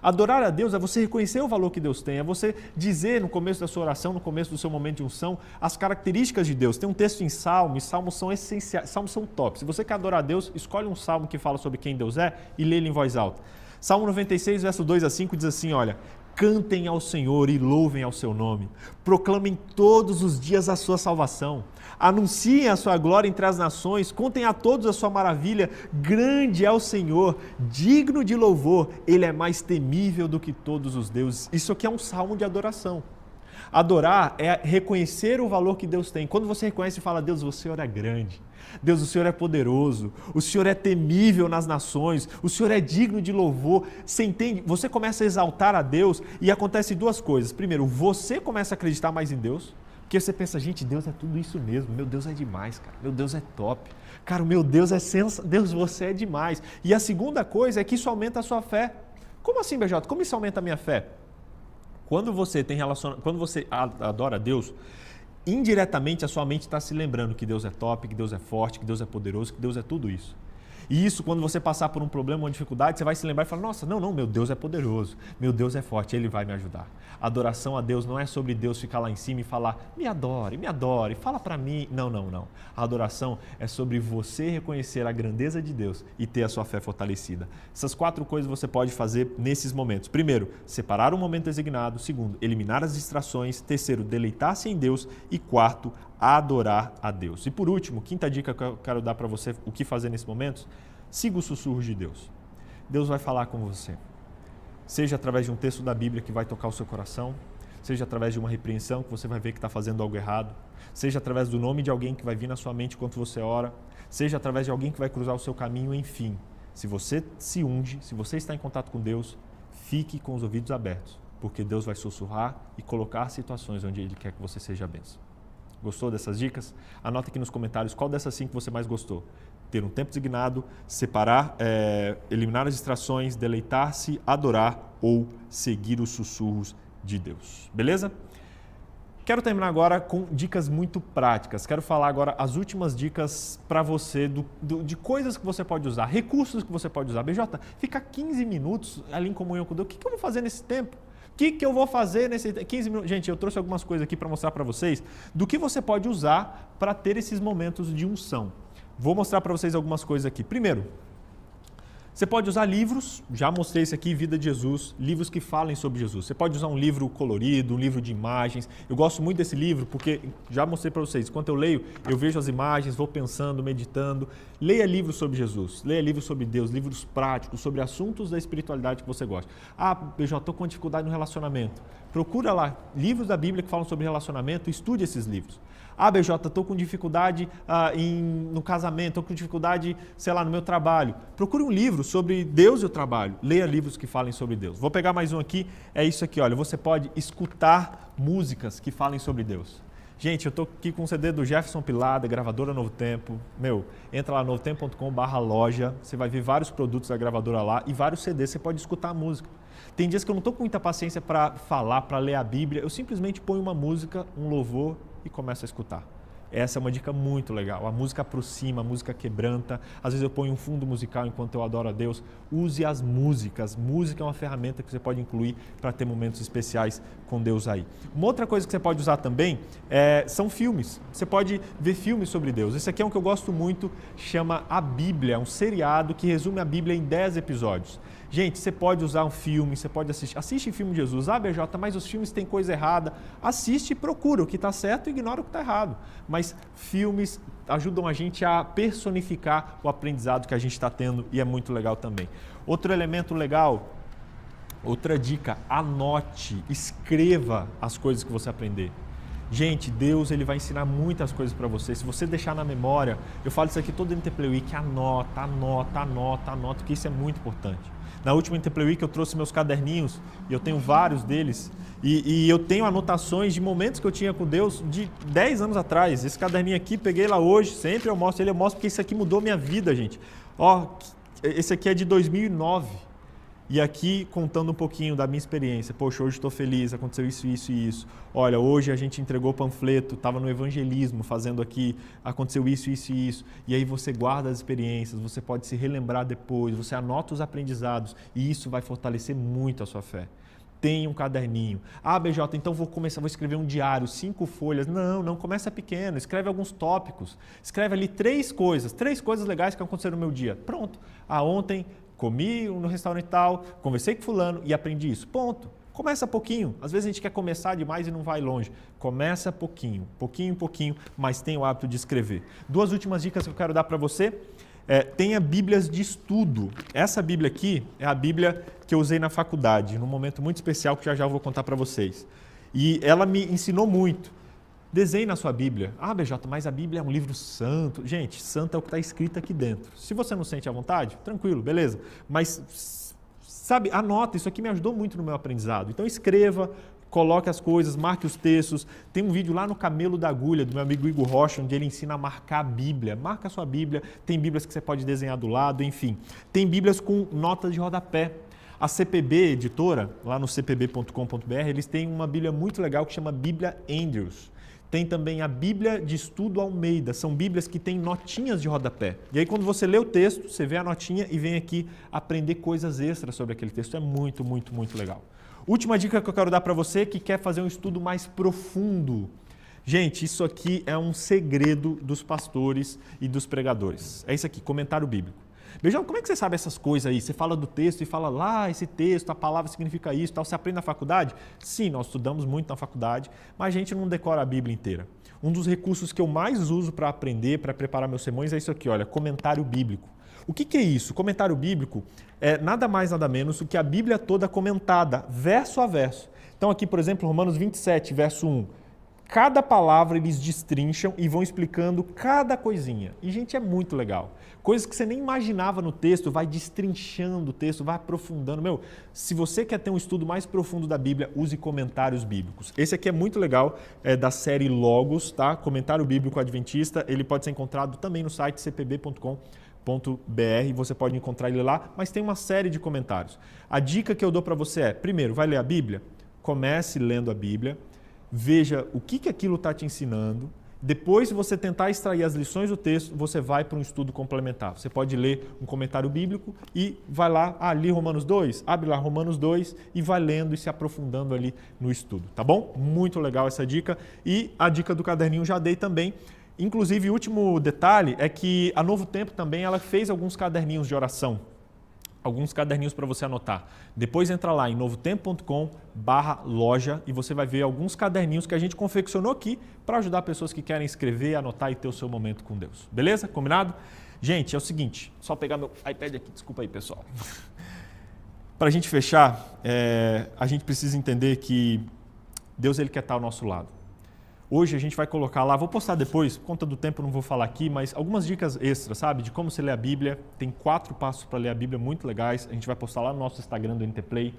Adorar a Deus é você reconhecer o valor que Deus tem, é você dizer no começo da sua oração, no começo do seu momento de unção, as características de Deus. Tem um texto em Salmo, e Salmos são essenciais, Salmos são top. Se você quer adorar a Deus, escolhe um salmo que fala sobre quem Deus é e lê ele em voz alta. Salmo 96, verso 2 a 5 diz assim: Olha, cantem ao Senhor e louvem ao seu nome, proclamem todos os dias a sua salvação Anunciem a sua glória entre as nações, contem a todos a sua maravilha. Grande é o Senhor, digno de louvor, ele é mais temível do que todos os deuses. Isso aqui é um salmo de adoração. Adorar é reconhecer o valor que Deus tem. Quando você reconhece e fala, Deus, o Senhor é grande. Deus, o Senhor é poderoso, o Senhor é temível nas nações, o Senhor é digno de louvor. Você entende? Você começa a exaltar a Deus e acontece duas coisas. Primeiro, você começa a acreditar mais em Deus. Porque você pensa, gente, Deus é tudo isso mesmo. Meu Deus é demais, cara. Meu Deus é top. Cara, meu Deus é sensacional. Deus, você é demais. E a segunda coisa é que isso aumenta a sua fé. Como assim, BJ? Como isso aumenta a minha fé? Quando você tem relaciona... quando você adora Deus, indiretamente a sua mente está se lembrando que Deus é top, que Deus é forte, que Deus é poderoso, que Deus é tudo isso. E isso, quando você passar por um problema, uma dificuldade, você vai se lembrar e falar: Nossa, não, não, meu Deus é poderoso, meu Deus é forte, Ele vai me ajudar. Adoração a Deus não é sobre Deus ficar lá em cima e falar: Me adore, me adore, fala para mim. Não, não, não. A adoração é sobre você reconhecer a grandeza de Deus e ter a sua fé fortalecida. Essas quatro coisas você pode fazer nesses momentos. Primeiro, separar um momento designado. Segundo, eliminar as distrações. Terceiro, deleitar-se em Deus. E quarto, adorar a Deus. E por último, quinta dica que eu quero dar para você, o que fazer nesse momento, siga os sussurros de Deus. Deus vai falar com você. Seja através de um texto da Bíblia que vai tocar o seu coração, seja através de uma repreensão que você vai ver que está fazendo algo errado, seja através do nome de alguém que vai vir na sua mente enquanto você ora, seja através de alguém que vai cruzar o seu caminho, enfim. Se você se unge, se você está em contato com Deus, fique com os ouvidos abertos, porque Deus vai sussurrar e colocar situações onde Ele quer que você seja benção. Gostou dessas dicas? Anota aqui nos comentários qual dessas cinco você mais gostou. Ter um tempo designado, separar, é, eliminar as distrações, deleitar-se, adorar ou seguir os sussurros de Deus. Beleza? Quero terminar agora com dicas muito práticas. Quero falar agora as últimas dicas para você do, do, de coisas que você pode usar, recursos que você pode usar. BJ, fica 15 minutos ali em comunhão com Deus. O que, que eu vou fazer nesse tempo? Que, que eu vou fazer nesses 15 minutos? Gente, eu trouxe algumas coisas aqui para mostrar para vocês do que você pode usar para ter esses momentos de unção. Vou mostrar para vocês algumas coisas aqui. Primeiro, você pode usar livros, já mostrei isso aqui, Vida de Jesus, livros que falem sobre Jesus. Você pode usar um livro colorido, um livro de imagens. Eu gosto muito desse livro porque, já mostrei para vocês, enquanto eu leio, eu vejo as imagens, vou pensando, meditando. Leia livros sobre Jesus, leia livros sobre Deus, livros práticos, sobre assuntos da espiritualidade que você gosta. Ah, eu já estou com dificuldade no relacionamento. Procura lá livros da Bíblia que falam sobre relacionamento, estude esses livros. Ah, BJ, estou com dificuldade ah, em, no casamento, estou com dificuldade, sei lá, no meu trabalho. Procure um livro sobre Deus e o trabalho. Leia livros que falem sobre Deus. Vou pegar mais um aqui, é isso aqui, olha. Você pode escutar músicas que falem sobre Deus. Gente, eu estou aqui com o CD do Jefferson Pilada, gravadora Novo Tempo. Meu, entra lá novotempo.com barra loja, você vai ver vários produtos da gravadora lá e vários CDs, você pode escutar a música. Tem dias que eu não estou com muita paciência para falar, para ler a Bíblia, eu simplesmente ponho uma música, um louvor e começa a escutar. Essa é uma dica muito legal. A música aproxima, a música quebranta. Às vezes eu ponho um fundo musical enquanto eu adoro a Deus. Use as músicas. Música é uma ferramenta que você pode incluir para ter momentos especiais com Deus aí. Uma outra coisa que você pode usar também é, são filmes. Você pode ver filmes sobre Deus. Esse aqui é um que eu gosto muito, chama A Bíblia, um seriado que resume a Bíblia em 10 episódios. Gente, você pode usar um filme, você pode assistir. Assiste filme de Jesus. Ah, BJ, mas os filmes têm coisa errada. Assiste e procura o que está certo e ignora o que está errado. Mas filmes ajudam a gente a personificar o aprendizado que a gente está tendo e é muito legal também. Outro elemento legal, outra dica, anote, escreva as coisas que você aprender. Gente, Deus ele vai ensinar muitas coisas para você. Se você deixar na memória, eu falo isso aqui todo NTP Week, anota, anota, anota, anota, porque isso é muito importante. Na última NTP Week eu trouxe meus caderninhos, e eu tenho vários deles, e, e, eu tenho anotações de momentos que eu tinha com Deus de 10 anos atrás. Esse caderninho aqui, peguei lá hoje, sempre eu mostro ele, eu mostro porque isso aqui mudou minha vida, gente. Ó, esse aqui é de 2009. E aqui contando um pouquinho da minha experiência. Poxa, hoje estou feliz, aconteceu isso, isso e isso. Olha, hoje a gente entregou panfleto, estava no evangelismo fazendo aqui, aconteceu isso, isso e isso. E aí você guarda as experiências, você pode se relembrar depois, você anota os aprendizados e isso vai fortalecer muito a sua fé. Tenha um caderninho. Ah, BJ, então vou começar, vou escrever um diário, cinco folhas. Não, não começa pequeno, escreve alguns tópicos. Escreve ali três coisas, três coisas legais que aconteceram no meu dia. Pronto. Ah, ontem comi no restaurante tal, conversei com fulano e aprendi isso. Ponto. Começa pouquinho. Às vezes a gente quer começar demais e não vai longe. Começa pouquinho, pouquinho, pouquinho, mas tem o hábito de escrever. Duas últimas dicas que eu quero dar para você. É, tenha Bíblias de estudo. Essa Bíblia aqui é a Bíblia que eu usei na faculdade, num momento muito especial que já já vou contar para vocês. E ela me ensinou muito. Desenhe na sua Bíblia. Ah, BJ, mas a Bíblia é um livro santo. Gente, santo é o que está escrito aqui dentro. Se você não sente à vontade, tranquilo, beleza. Mas, sabe, anota, isso aqui me ajudou muito no meu aprendizado. Então escreva, coloque as coisas, marque os textos. Tem um vídeo lá no Camelo da Agulha, do meu amigo Igor Rocha, onde ele ensina a marcar a Bíblia. Marca a sua Bíblia, tem Bíblias que você pode desenhar do lado, enfim. Tem Bíblias com notas de rodapé. A CPB Editora, lá no cpb.com.br, eles têm uma Bíblia muito legal que chama Bíblia Andrews. Tem também a Bíblia de Estudo Almeida, são Bíblias que têm notinhas de rodapé. E aí, quando você lê o texto, você vê a notinha e vem aqui aprender coisas extras sobre aquele texto. É muito, muito, muito legal. Última dica que eu quero dar para você que quer fazer um estudo mais profundo. Gente, isso aqui é um segredo dos pastores e dos pregadores. É isso aqui, comentário bíblico. Beijão, como é que você sabe essas coisas aí? Você fala do texto e fala lá, esse texto, a palavra significa isso, tal. Você aprende na faculdade? Sim, nós estudamos muito na faculdade, mas a gente não decora a Bíblia inteira. Um dos recursos que eu mais uso para aprender, para preparar meus sermões é isso aqui, olha, comentário bíblico. O que, que, é isso? Comentário bíblico é nada mais, nada menos do que a Bíblia toda comentada, verso a verso. Então, aqui, por exemplo, Romanos 27, verso 1. Cada palavra eles destrincham e vão explicando cada coisinha. E, gente, é muito legal. Coisas que você nem imaginava no texto, vai destrinchando o texto, vai aprofundando. Meu, se você quer ter um estudo mais profundo da Bíblia, use comentários bíblicos. Esse aqui é muito legal, é da série Logos, tá? Comentário Bíblico Adventista. Ele pode ser encontrado também no site cpb.com br, você pode encontrar ele lá, mas tem uma série de comentários. A dica que eu dou para você é, primeiro, vai ler a Bíblia, comece lendo a Bíblia, veja o que, que aquilo está te ensinando, depois, se você tentar extrair as lições do texto, você vai para um estudo complementar. Você pode ler um comentário bíblico e vai lá, ah, li Romanos 2, abre lá Romanos 2 e vai lendo e se aprofundando ali no estudo, tá bom? Muito legal essa dica. E a dica do caderninho já dei também. Inclusive, o último detalhe é que a Novo Tempo também ela fez alguns caderninhos de oração alguns caderninhos para você anotar. Depois entra lá em novotempo.com barra loja e você vai ver alguns caderninhos que a gente confeccionou aqui para ajudar pessoas que querem escrever, anotar e ter o seu momento com Deus. Beleza? Combinado? Gente, é o seguinte, só pegar meu iPad aqui, desculpa aí pessoal. para a gente fechar, é, a gente precisa entender que Deus ele quer estar ao nosso lado. Hoje a gente vai colocar lá, vou postar depois, por conta do tempo não vou falar aqui, mas algumas dicas extras, sabe? De como você lê a Bíblia. Tem quatro passos para ler a Bíblia muito legais. A gente vai postar lá no nosso Instagram do NT Play.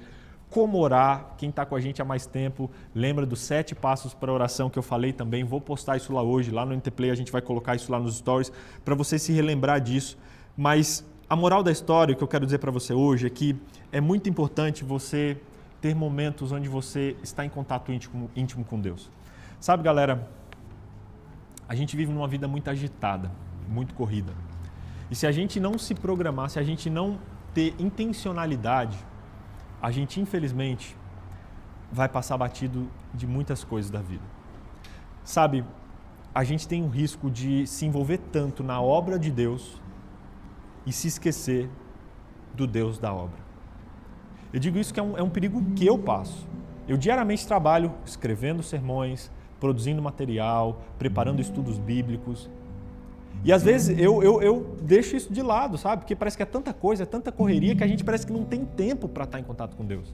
Como orar, quem está com a gente há mais tempo, lembra dos sete passos para oração que eu falei também. Vou postar isso lá hoje, lá no NT Play, a gente vai colocar isso lá nos stories para você se relembrar disso. Mas a moral da história que eu quero dizer para você hoje é que é muito importante você ter momentos onde você está em contato íntimo, íntimo com Deus. Sabe, galera, a gente vive numa vida muito agitada, muito corrida. E se a gente não se programar, se a gente não ter intencionalidade, a gente infelizmente vai passar batido de muitas coisas da vida. Sabe, a gente tem o risco de se envolver tanto na obra de Deus e se esquecer do Deus da obra. Eu digo isso que é um, é um perigo que eu passo. Eu diariamente trabalho escrevendo sermões, produzindo material, preparando estudos bíblicos. E às vezes eu, eu, eu deixo isso de lado, sabe? Porque parece que é tanta coisa, é tanta correria que a gente parece que não tem tempo para estar em contato com Deus.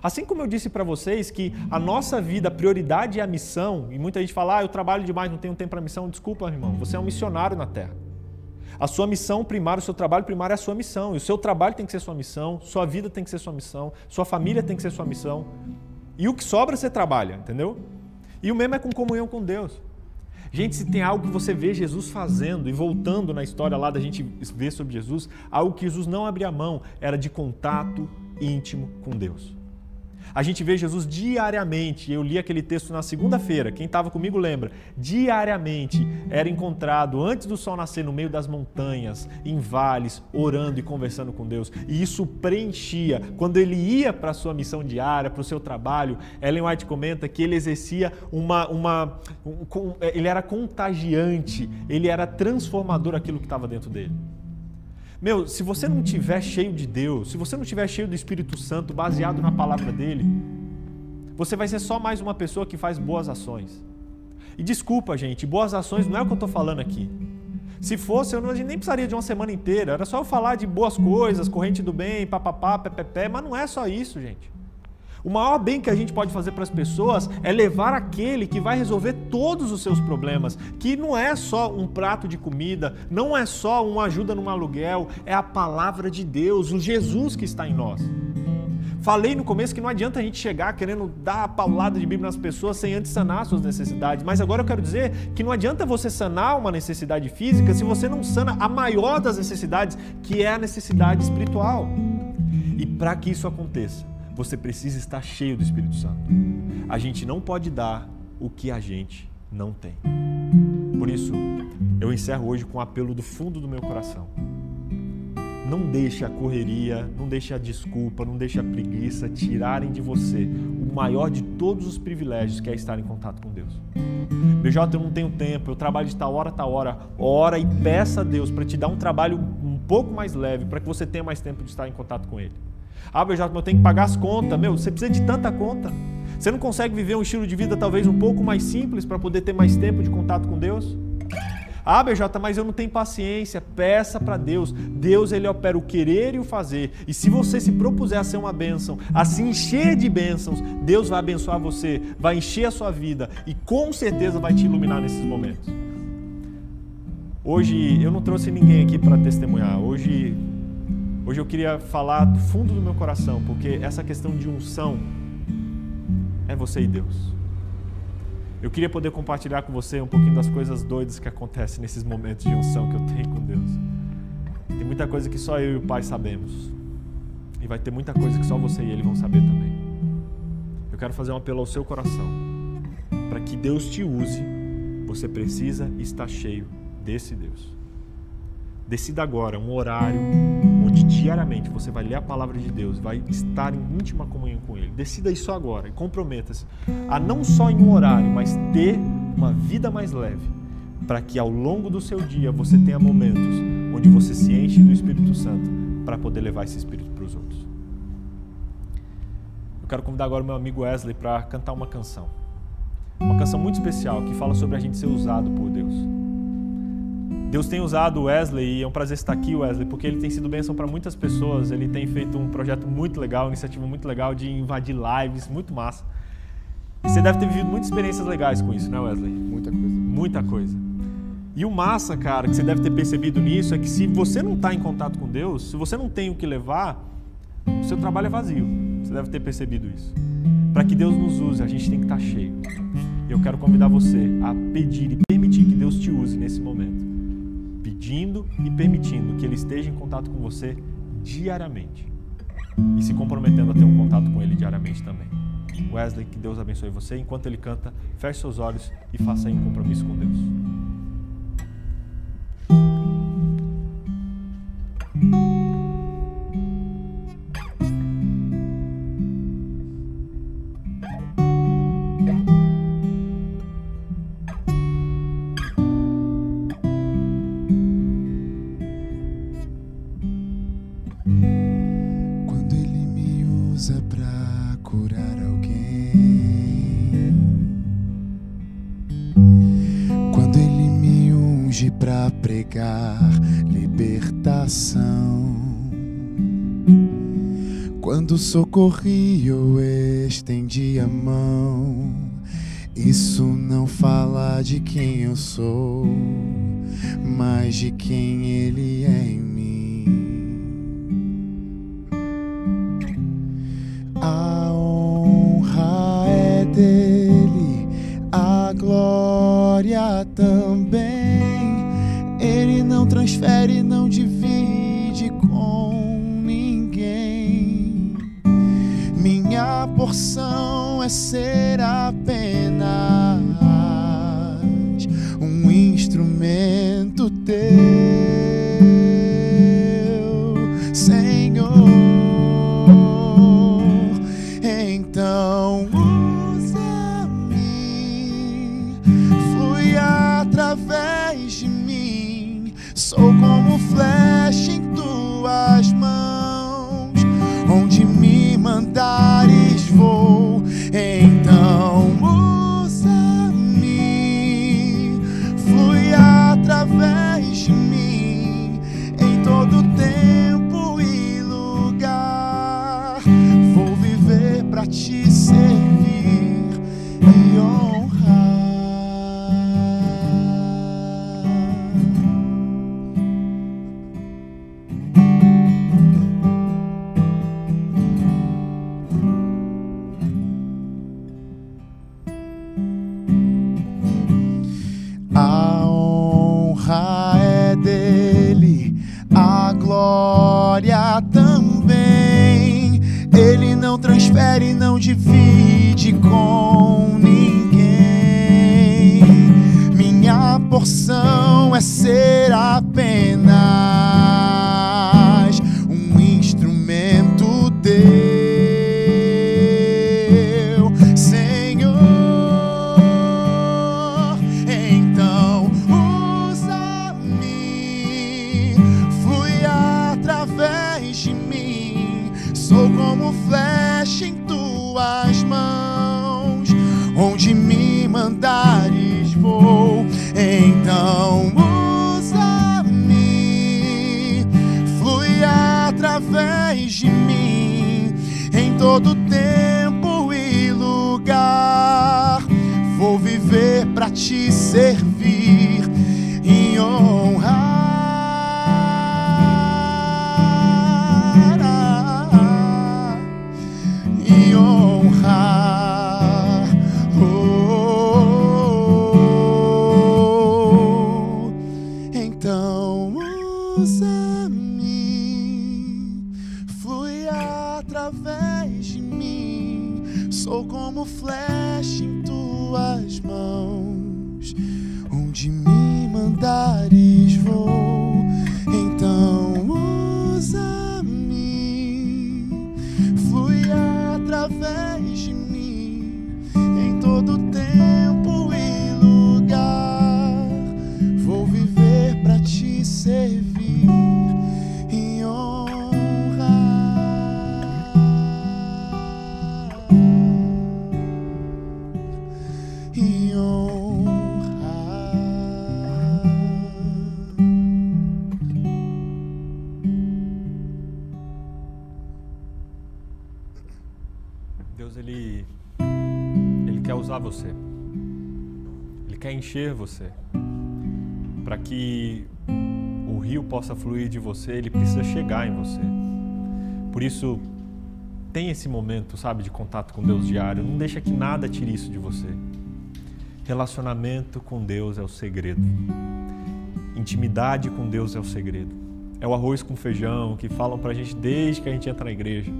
Assim como eu disse para vocês que a nossa vida, a prioridade é a missão, e muita gente fala, ah, eu trabalho demais, não tenho tempo para missão. Desculpa, irmão, você é um missionário na terra. A sua missão primária, o seu trabalho primário é a sua missão. E o seu trabalho tem que ser sua missão, sua vida tem que ser sua missão, sua família tem que ser sua missão. E o que sobra você trabalha, entendeu? E o mesmo é com comunhão com Deus. Gente, se tem algo que você vê Jesus fazendo e voltando na história lá da gente ver sobre Jesus, algo que Jesus não abria mão era de contato íntimo com Deus. A gente vê Jesus diariamente. Eu li aquele texto na segunda-feira. Quem estava comigo lembra. Diariamente era encontrado antes do sol nascer no meio das montanhas, em vales, orando e conversando com Deus. E isso preenchia. Quando ele ia para a sua missão diária, para o seu trabalho, Ellen White comenta que ele exercia uma, uma um, ele era contagiante, ele era transformador aquilo que estava dentro dele. Meu, se você não tiver cheio de Deus, se você não tiver cheio do Espírito Santo, baseado na palavra dele, você vai ser só mais uma pessoa que faz boas ações. E desculpa, gente, boas ações não é o que eu estou falando aqui. Se fosse, eu não, nem precisaria de uma semana inteira. Era só eu falar de boas coisas, corrente do bem, papapá, pé, mas não é só isso, gente. O maior bem que a gente pode fazer para as pessoas é levar aquele que vai resolver todos os seus problemas, que não é só um prato de comida, não é só uma ajuda num aluguel, é a palavra de Deus, o Jesus que está em nós. Falei no começo que não adianta a gente chegar querendo dar a paulada de Bíblia nas pessoas sem antes sanar suas necessidades, mas agora eu quero dizer que não adianta você sanar uma necessidade física se você não sana a maior das necessidades, que é a necessidade espiritual. E para que isso aconteça, você precisa estar cheio do Espírito Santo. A gente não pode dar o que a gente não tem. Por isso, eu encerro hoje com um apelo do fundo do meu coração. Não deixe a correria, não deixe a desculpa, não deixe a preguiça tirarem de você o maior de todos os privilégios que é estar em contato com Deus. BJ, eu não tenho tempo, eu trabalho de tal hora, tal hora. Ora e peça a Deus para te dar um trabalho um pouco mais leve, para que você tenha mais tempo de estar em contato com Ele. Ah, BJ, eu tenho que pagar as contas. Meu, você precisa de tanta conta. Você não consegue viver um estilo de vida talvez um pouco mais simples para poder ter mais tempo de contato com Deus? Ah, BJ, mas eu não tenho paciência. Peça para Deus. Deus ele opera o querer e o fazer. E se você se propuser a ser uma bênção, a se encher de bênçãos, Deus vai abençoar você, vai encher a sua vida e com certeza vai te iluminar nesses momentos. Hoje eu não trouxe ninguém aqui para testemunhar. Hoje Hoje eu queria falar do fundo do meu coração, porque essa questão de unção é você e Deus. Eu queria poder compartilhar com você um pouquinho das coisas doidas que acontecem nesses momentos de unção que eu tenho com Deus. Tem muita coisa que só eu e o Pai sabemos. E vai ter muita coisa que só você e Ele vão saber também. Eu quero fazer um apelo ao seu coração. Para que Deus te use, você precisa estar cheio desse Deus. Decida agora um horário onde diariamente você vai ler a palavra de Deus, vai estar em íntima comunhão com Ele. Decida isso agora e comprometa-se a não só em um horário, mas ter uma vida mais leve, para que ao longo do seu dia você tenha momentos onde você se enche do Espírito Santo para poder levar esse Espírito para os outros. Eu quero convidar agora o meu amigo Wesley para cantar uma canção. Uma canção muito especial que fala sobre a gente ser usado por Deus. Deus tem usado o Wesley e é um prazer estar aqui, Wesley, porque ele tem sido bênção para muitas pessoas. Ele tem feito um projeto muito legal, uma iniciativa muito legal de invadir lives, muito massa. E você deve ter vivido muitas experiências legais com isso, né, Wesley? Muita coisa. Muita coisa. E o massa, cara, que você deve ter percebido nisso é que se você não está em contato com Deus, se você não tem o que levar, o seu trabalho é vazio. Você deve ter percebido isso. Para que Deus nos use, a gente tem que estar tá cheio. E eu quero convidar você a pedir e permitir que Deus te use nesse momento pedindo e permitindo que Ele esteja em contato com você diariamente e se comprometendo a ter um contato com Ele diariamente também. Wesley, que Deus abençoe você. Enquanto ele canta, feche seus olhos e faça aí um compromisso com Deus. pregar libertação. Quando socorri, eu estendi a mão. Isso não fala de quem eu sou, mas de quem Ele é em mim. A honra é dele, a glória também. Transfere, não divide com ninguém. Minha porção é ser apenas um instrumento teu, não transfere, não divide com ninguém. Minha porção é ser apenas te servir quer encher você. Para que o rio possa fluir de você, ele precisa chegar em você. Por isso, tem esse momento, sabe, de contato com Deus diário. Não deixa que nada tire isso de você. Relacionamento com Deus é o segredo. Intimidade com Deus é o segredo. É o arroz com feijão que falam pra gente desde que a gente entra na igreja.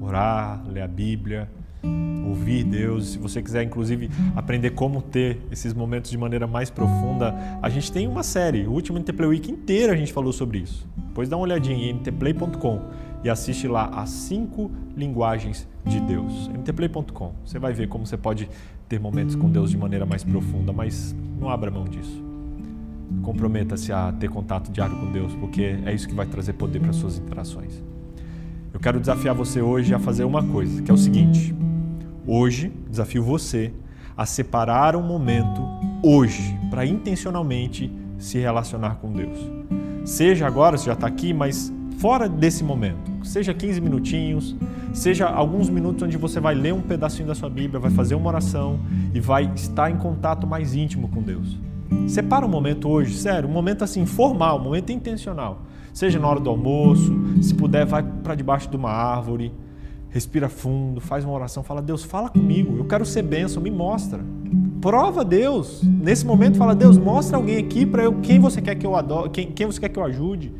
Orar, ler a Bíblia, ouvir Deus. Se você quiser, inclusive, aprender como ter esses momentos de maneira mais profunda, a gente tem uma série. O último NT Week inteiro a gente falou sobre isso. Depois dá uma olhadinha em ntplay.com e assiste lá as cinco linguagens de Deus. ntplay.com. Você vai ver como você pode ter momentos com Deus de maneira mais profunda, mas não abra mão disso. Comprometa-se a ter contato diário com Deus, porque é isso que vai trazer poder para suas interações. Eu quero desafiar você hoje a fazer uma coisa, que é o seguinte: hoje desafio você a separar um momento hoje para intencionalmente se relacionar com Deus. Seja agora, você já está aqui, mas fora desse momento. Seja 15 minutinhos, seja alguns minutos onde você vai ler um pedacinho da sua Bíblia, vai fazer uma oração e vai estar em contato mais íntimo com Deus. Separa um momento hoje, sério, um momento assim formal, um momento intencional. Seja na hora do almoço, se puder, vai para debaixo de uma árvore, respira fundo, faz uma oração, fala: Deus, fala comigo, eu quero ser bênção, me mostra. Prova Deus. Nesse momento, fala: Deus, mostra alguém aqui para eu quem você quer que eu adore, quem, quem você quer que eu ajude.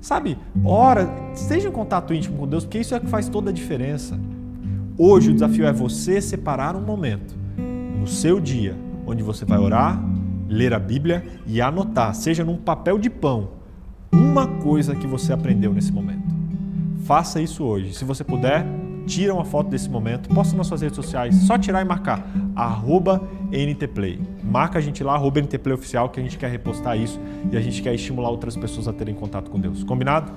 Sabe, ora, esteja em contato íntimo com Deus, porque isso é que faz toda a diferença. Hoje o desafio é você separar um momento no seu dia onde você vai orar, ler a Bíblia e anotar, seja num papel de pão, uma coisa que você aprendeu nesse momento. Faça isso hoje. Se você puder, tira uma foto desse momento, posta nas suas redes sociais, só tirar e marcar, arroba NTPlay. Marca a gente lá, arroba NTPlay Oficial, que a gente quer repostar isso e a gente quer estimular outras pessoas a terem contato com Deus. Combinado?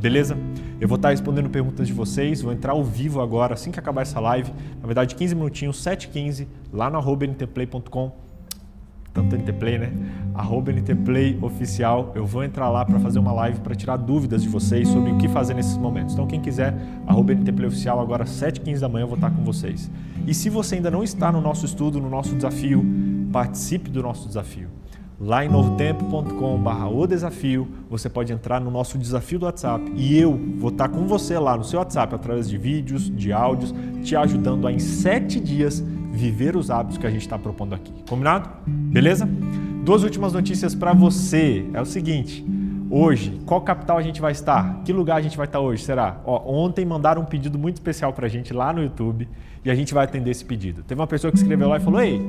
Beleza? Eu vou estar respondendo perguntas de vocês, vou entrar ao vivo agora, assim que acabar essa live, na verdade 15 minutinhos, 7h15, lá no arroba ntplay.com tanto NTPlay, né? Arroba NTPlay oficial. Eu vou entrar lá para fazer uma live para tirar dúvidas de vocês sobre o que fazer nesses momentos. Então, quem quiser, arroba NTPlay oficial, agora 7h15 da manhã eu vou estar com vocês. E se você ainda não está no nosso estudo, no nosso desafio, participe do nosso desafio. Lá em novotempo.com.br o desafio, você pode entrar no nosso desafio do WhatsApp e eu vou estar com você lá no seu WhatsApp através de vídeos, de áudios, te ajudando a em sete dias viver os hábitos que a gente está propondo aqui. Combinado? Beleza? Duas últimas notícias para você. É o seguinte. Hoje, qual capital a gente vai estar? Que lugar a gente vai estar hoje? Será? Ó, ontem mandaram um pedido muito especial para a gente lá no YouTube e a gente vai atender esse pedido. Teve uma pessoa que escreveu lá e falou: Ei,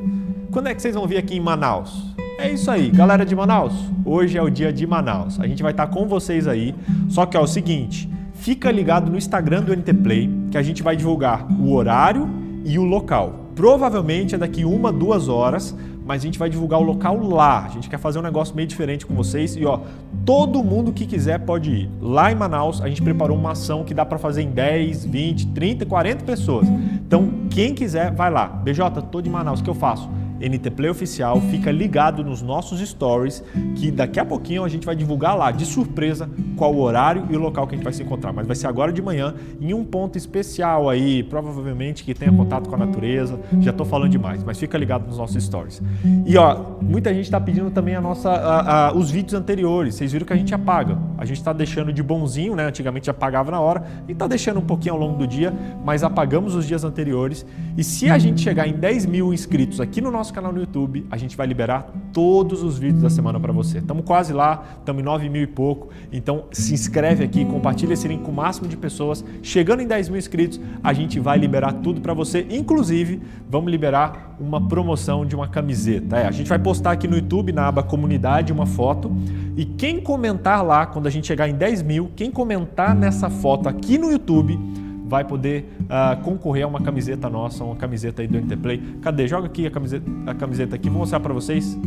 quando é que vocês vão vir aqui em Manaus? É isso aí, galera de Manaus. Hoje é o dia de Manaus. A gente vai estar com vocês aí. Só que é o seguinte: fica ligado no Instagram do NT Play que a gente vai divulgar o horário e o local. Provavelmente é daqui uma, duas horas, mas a gente vai divulgar o local lá. A gente quer fazer um negócio meio diferente com vocês e ó, todo mundo que quiser pode ir. Lá em Manaus, a gente preparou uma ação que dá para fazer em 10, 20, 30, 40 pessoas. Então, quem quiser, vai lá. BJ, tô de Manaus, o que eu faço? NT Play Oficial, fica ligado nos nossos stories, que daqui a pouquinho a gente vai divulgar lá, de surpresa, qual o horário e o local que a gente vai se encontrar. Mas vai ser agora de manhã, em um ponto especial aí, provavelmente que tenha contato com a natureza. Já estou falando demais, mas fica ligado nos nossos stories. E ó, muita gente está pedindo também a nossa, a, a, os vídeos anteriores. Vocês viram que a gente apaga. A gente está deixando de bonzinho, né? Antigamente apagava na hora e está deixando um pouquinho ao longo do dia, mas apagamos os dias anteriores. E se a gente chegar em 10 mil inscritos aqui no nosso nosso canal no YouTube, a gente vai liberar todos os vídeos da semana para você. Estamos quase lá, estamos em 9 mil e pouco. Então se inscreve aqui, compartilha esse link com o máximo de pessoas. Chegando em 10 mil inscritos, a gente vai liberar tudo para você. Inclusive, vamos liberar uma promoção de uma camiseta. É, a gente vai postar aqui no YouTube, na aba comunidade, uma foto. E quem comentar lá, quando a gente chegar em 10 mil, quem comentar nessa foto aqui no YouTube, vai poder uh, concorrer a uma camiseta nossa, uma camiseta aí do NT Play. Cadê? Joga aqui a camiseta, a camiseta aqui, vou mostrar para vocês.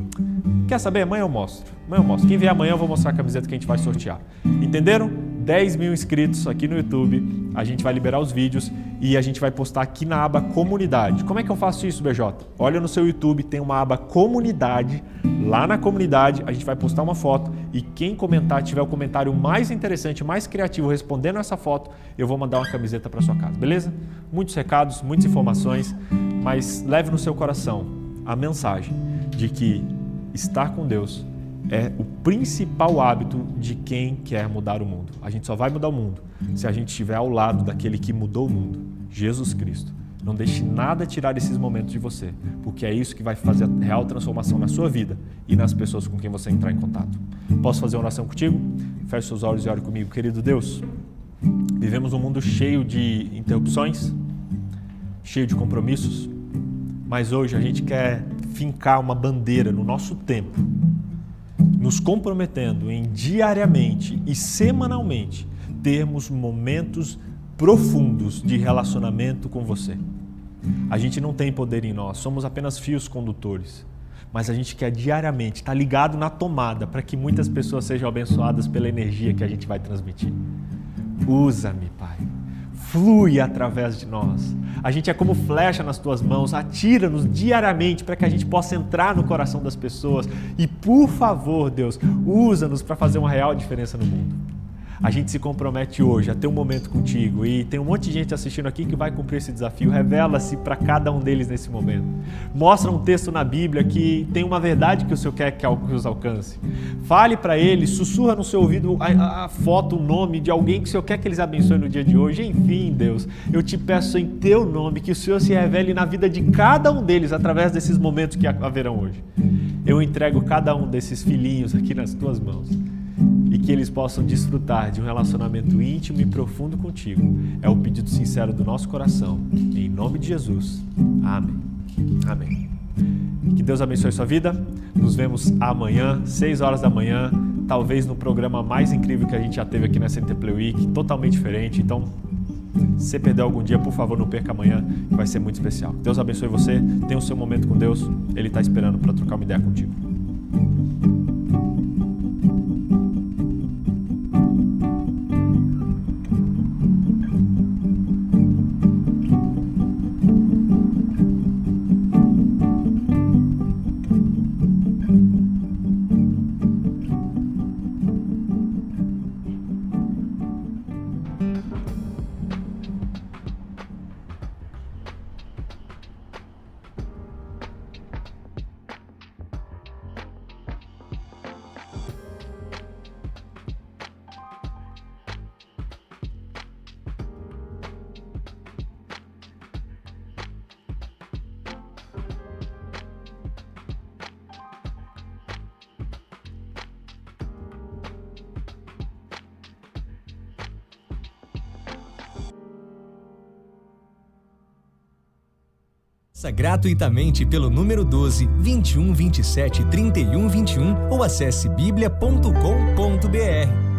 Quer saber? Amanhã eu mostro. Amanhã eu mostro. Quem vier amanhã eu vou mostrar a camiseta que a gente vai sortear. Entenderam? 10 mil inscritos aqui no YouTube, a gente vai liberar os vídeos e a gente vai postar aqui na aba comunidade. Como é que eu faço isso, BJ? Olha no seu YouTube, tem uma aba comunidade. Lá na comunidade a gente vai postar uma foto e quem comentar, tiver o comentário mais interessante, mais criativo respondendo essa foto, eu vou mandar uma camiseta para sua casa, beleza? Muitos recados, muitas informações, mas leve no seu coração a mensagem de que estar com Deus é o principal hábito de quem quer mudar o mundo. A gente só vai mudar o mundo se a gente estiver ao lado daquele que mudou o mundo, Jesus Cristo. Não deixe nada tirar esses momentos de você, porque é isso que vai fazer a real transformação na sua vida e nas pessoas com quem você entrar em contato. Posso fazer uma oração contigo? Feche seus olhos e ore comigo. Querido Deus, vivemos um mundo cheio de interrupções, cheio de compromissos, mas hoje a gente quer fincar uma bandeira no nosso tempo nos comprometendo em diariamente e semanalmente termos momentos profundos de relacionamento com você. A gente não tem poder em nós, somos apenas fios condutores. Mas a gente quer diariamente estar ligado na tomada para que muitas pessoas sejam abençoadas pela energia que a gente vai transmitir. Usa-me, Pai flui através de nós. A gente é como flecha nas tuas mãos, atira-nos diariamente para que a gente possa entrar no coração das pessoas. E por favor, Deus, usa-nos para fazer uma real diferença no mundo. A gente se compromete hoje a ter um momento contigo e tem um monte de gente assistindo aqui que vai cumprir esse desafio. Revela-se para cada um deles nesse momento. Mostra um texto na Bíblia que tem uma verdade que o Senhor quer que os alcance. Fale para eles, sussurra no seu ouvido a, a foto, o nome de alguém que o Senhor quer que eles abençoem no dia de hoje. Enfim, Deus, eu te peço em teu nome que o Senhor se revele na vida de cada um deles através desses momentos que haverão hoje. Eu entrego cada um desses filhinhos aqui nas tuas mãos que eles possam desfrutar de um relacionamento íntimo e profundo contigo. É o pedido sincero do nosso coração. Em nome de Jesus. Amém. Amém. Que Deus abençoe sua vida. Nos vemos amanhã, 6 horas da manhã, talvez no programa mais incrível que a gente já teve aqui na CNT Play Week, totalmente diferente. Então, se você perdeu algum dia, por favor, não perca amanhã, que vai ser muito especial. Deus abençoe você, tenha o seu momento com Deus, Ele está esperando para trocar uma ideia contigo. Gratuitamente pelo número 12 21 27 31 21 ou acesse biblia.com.br.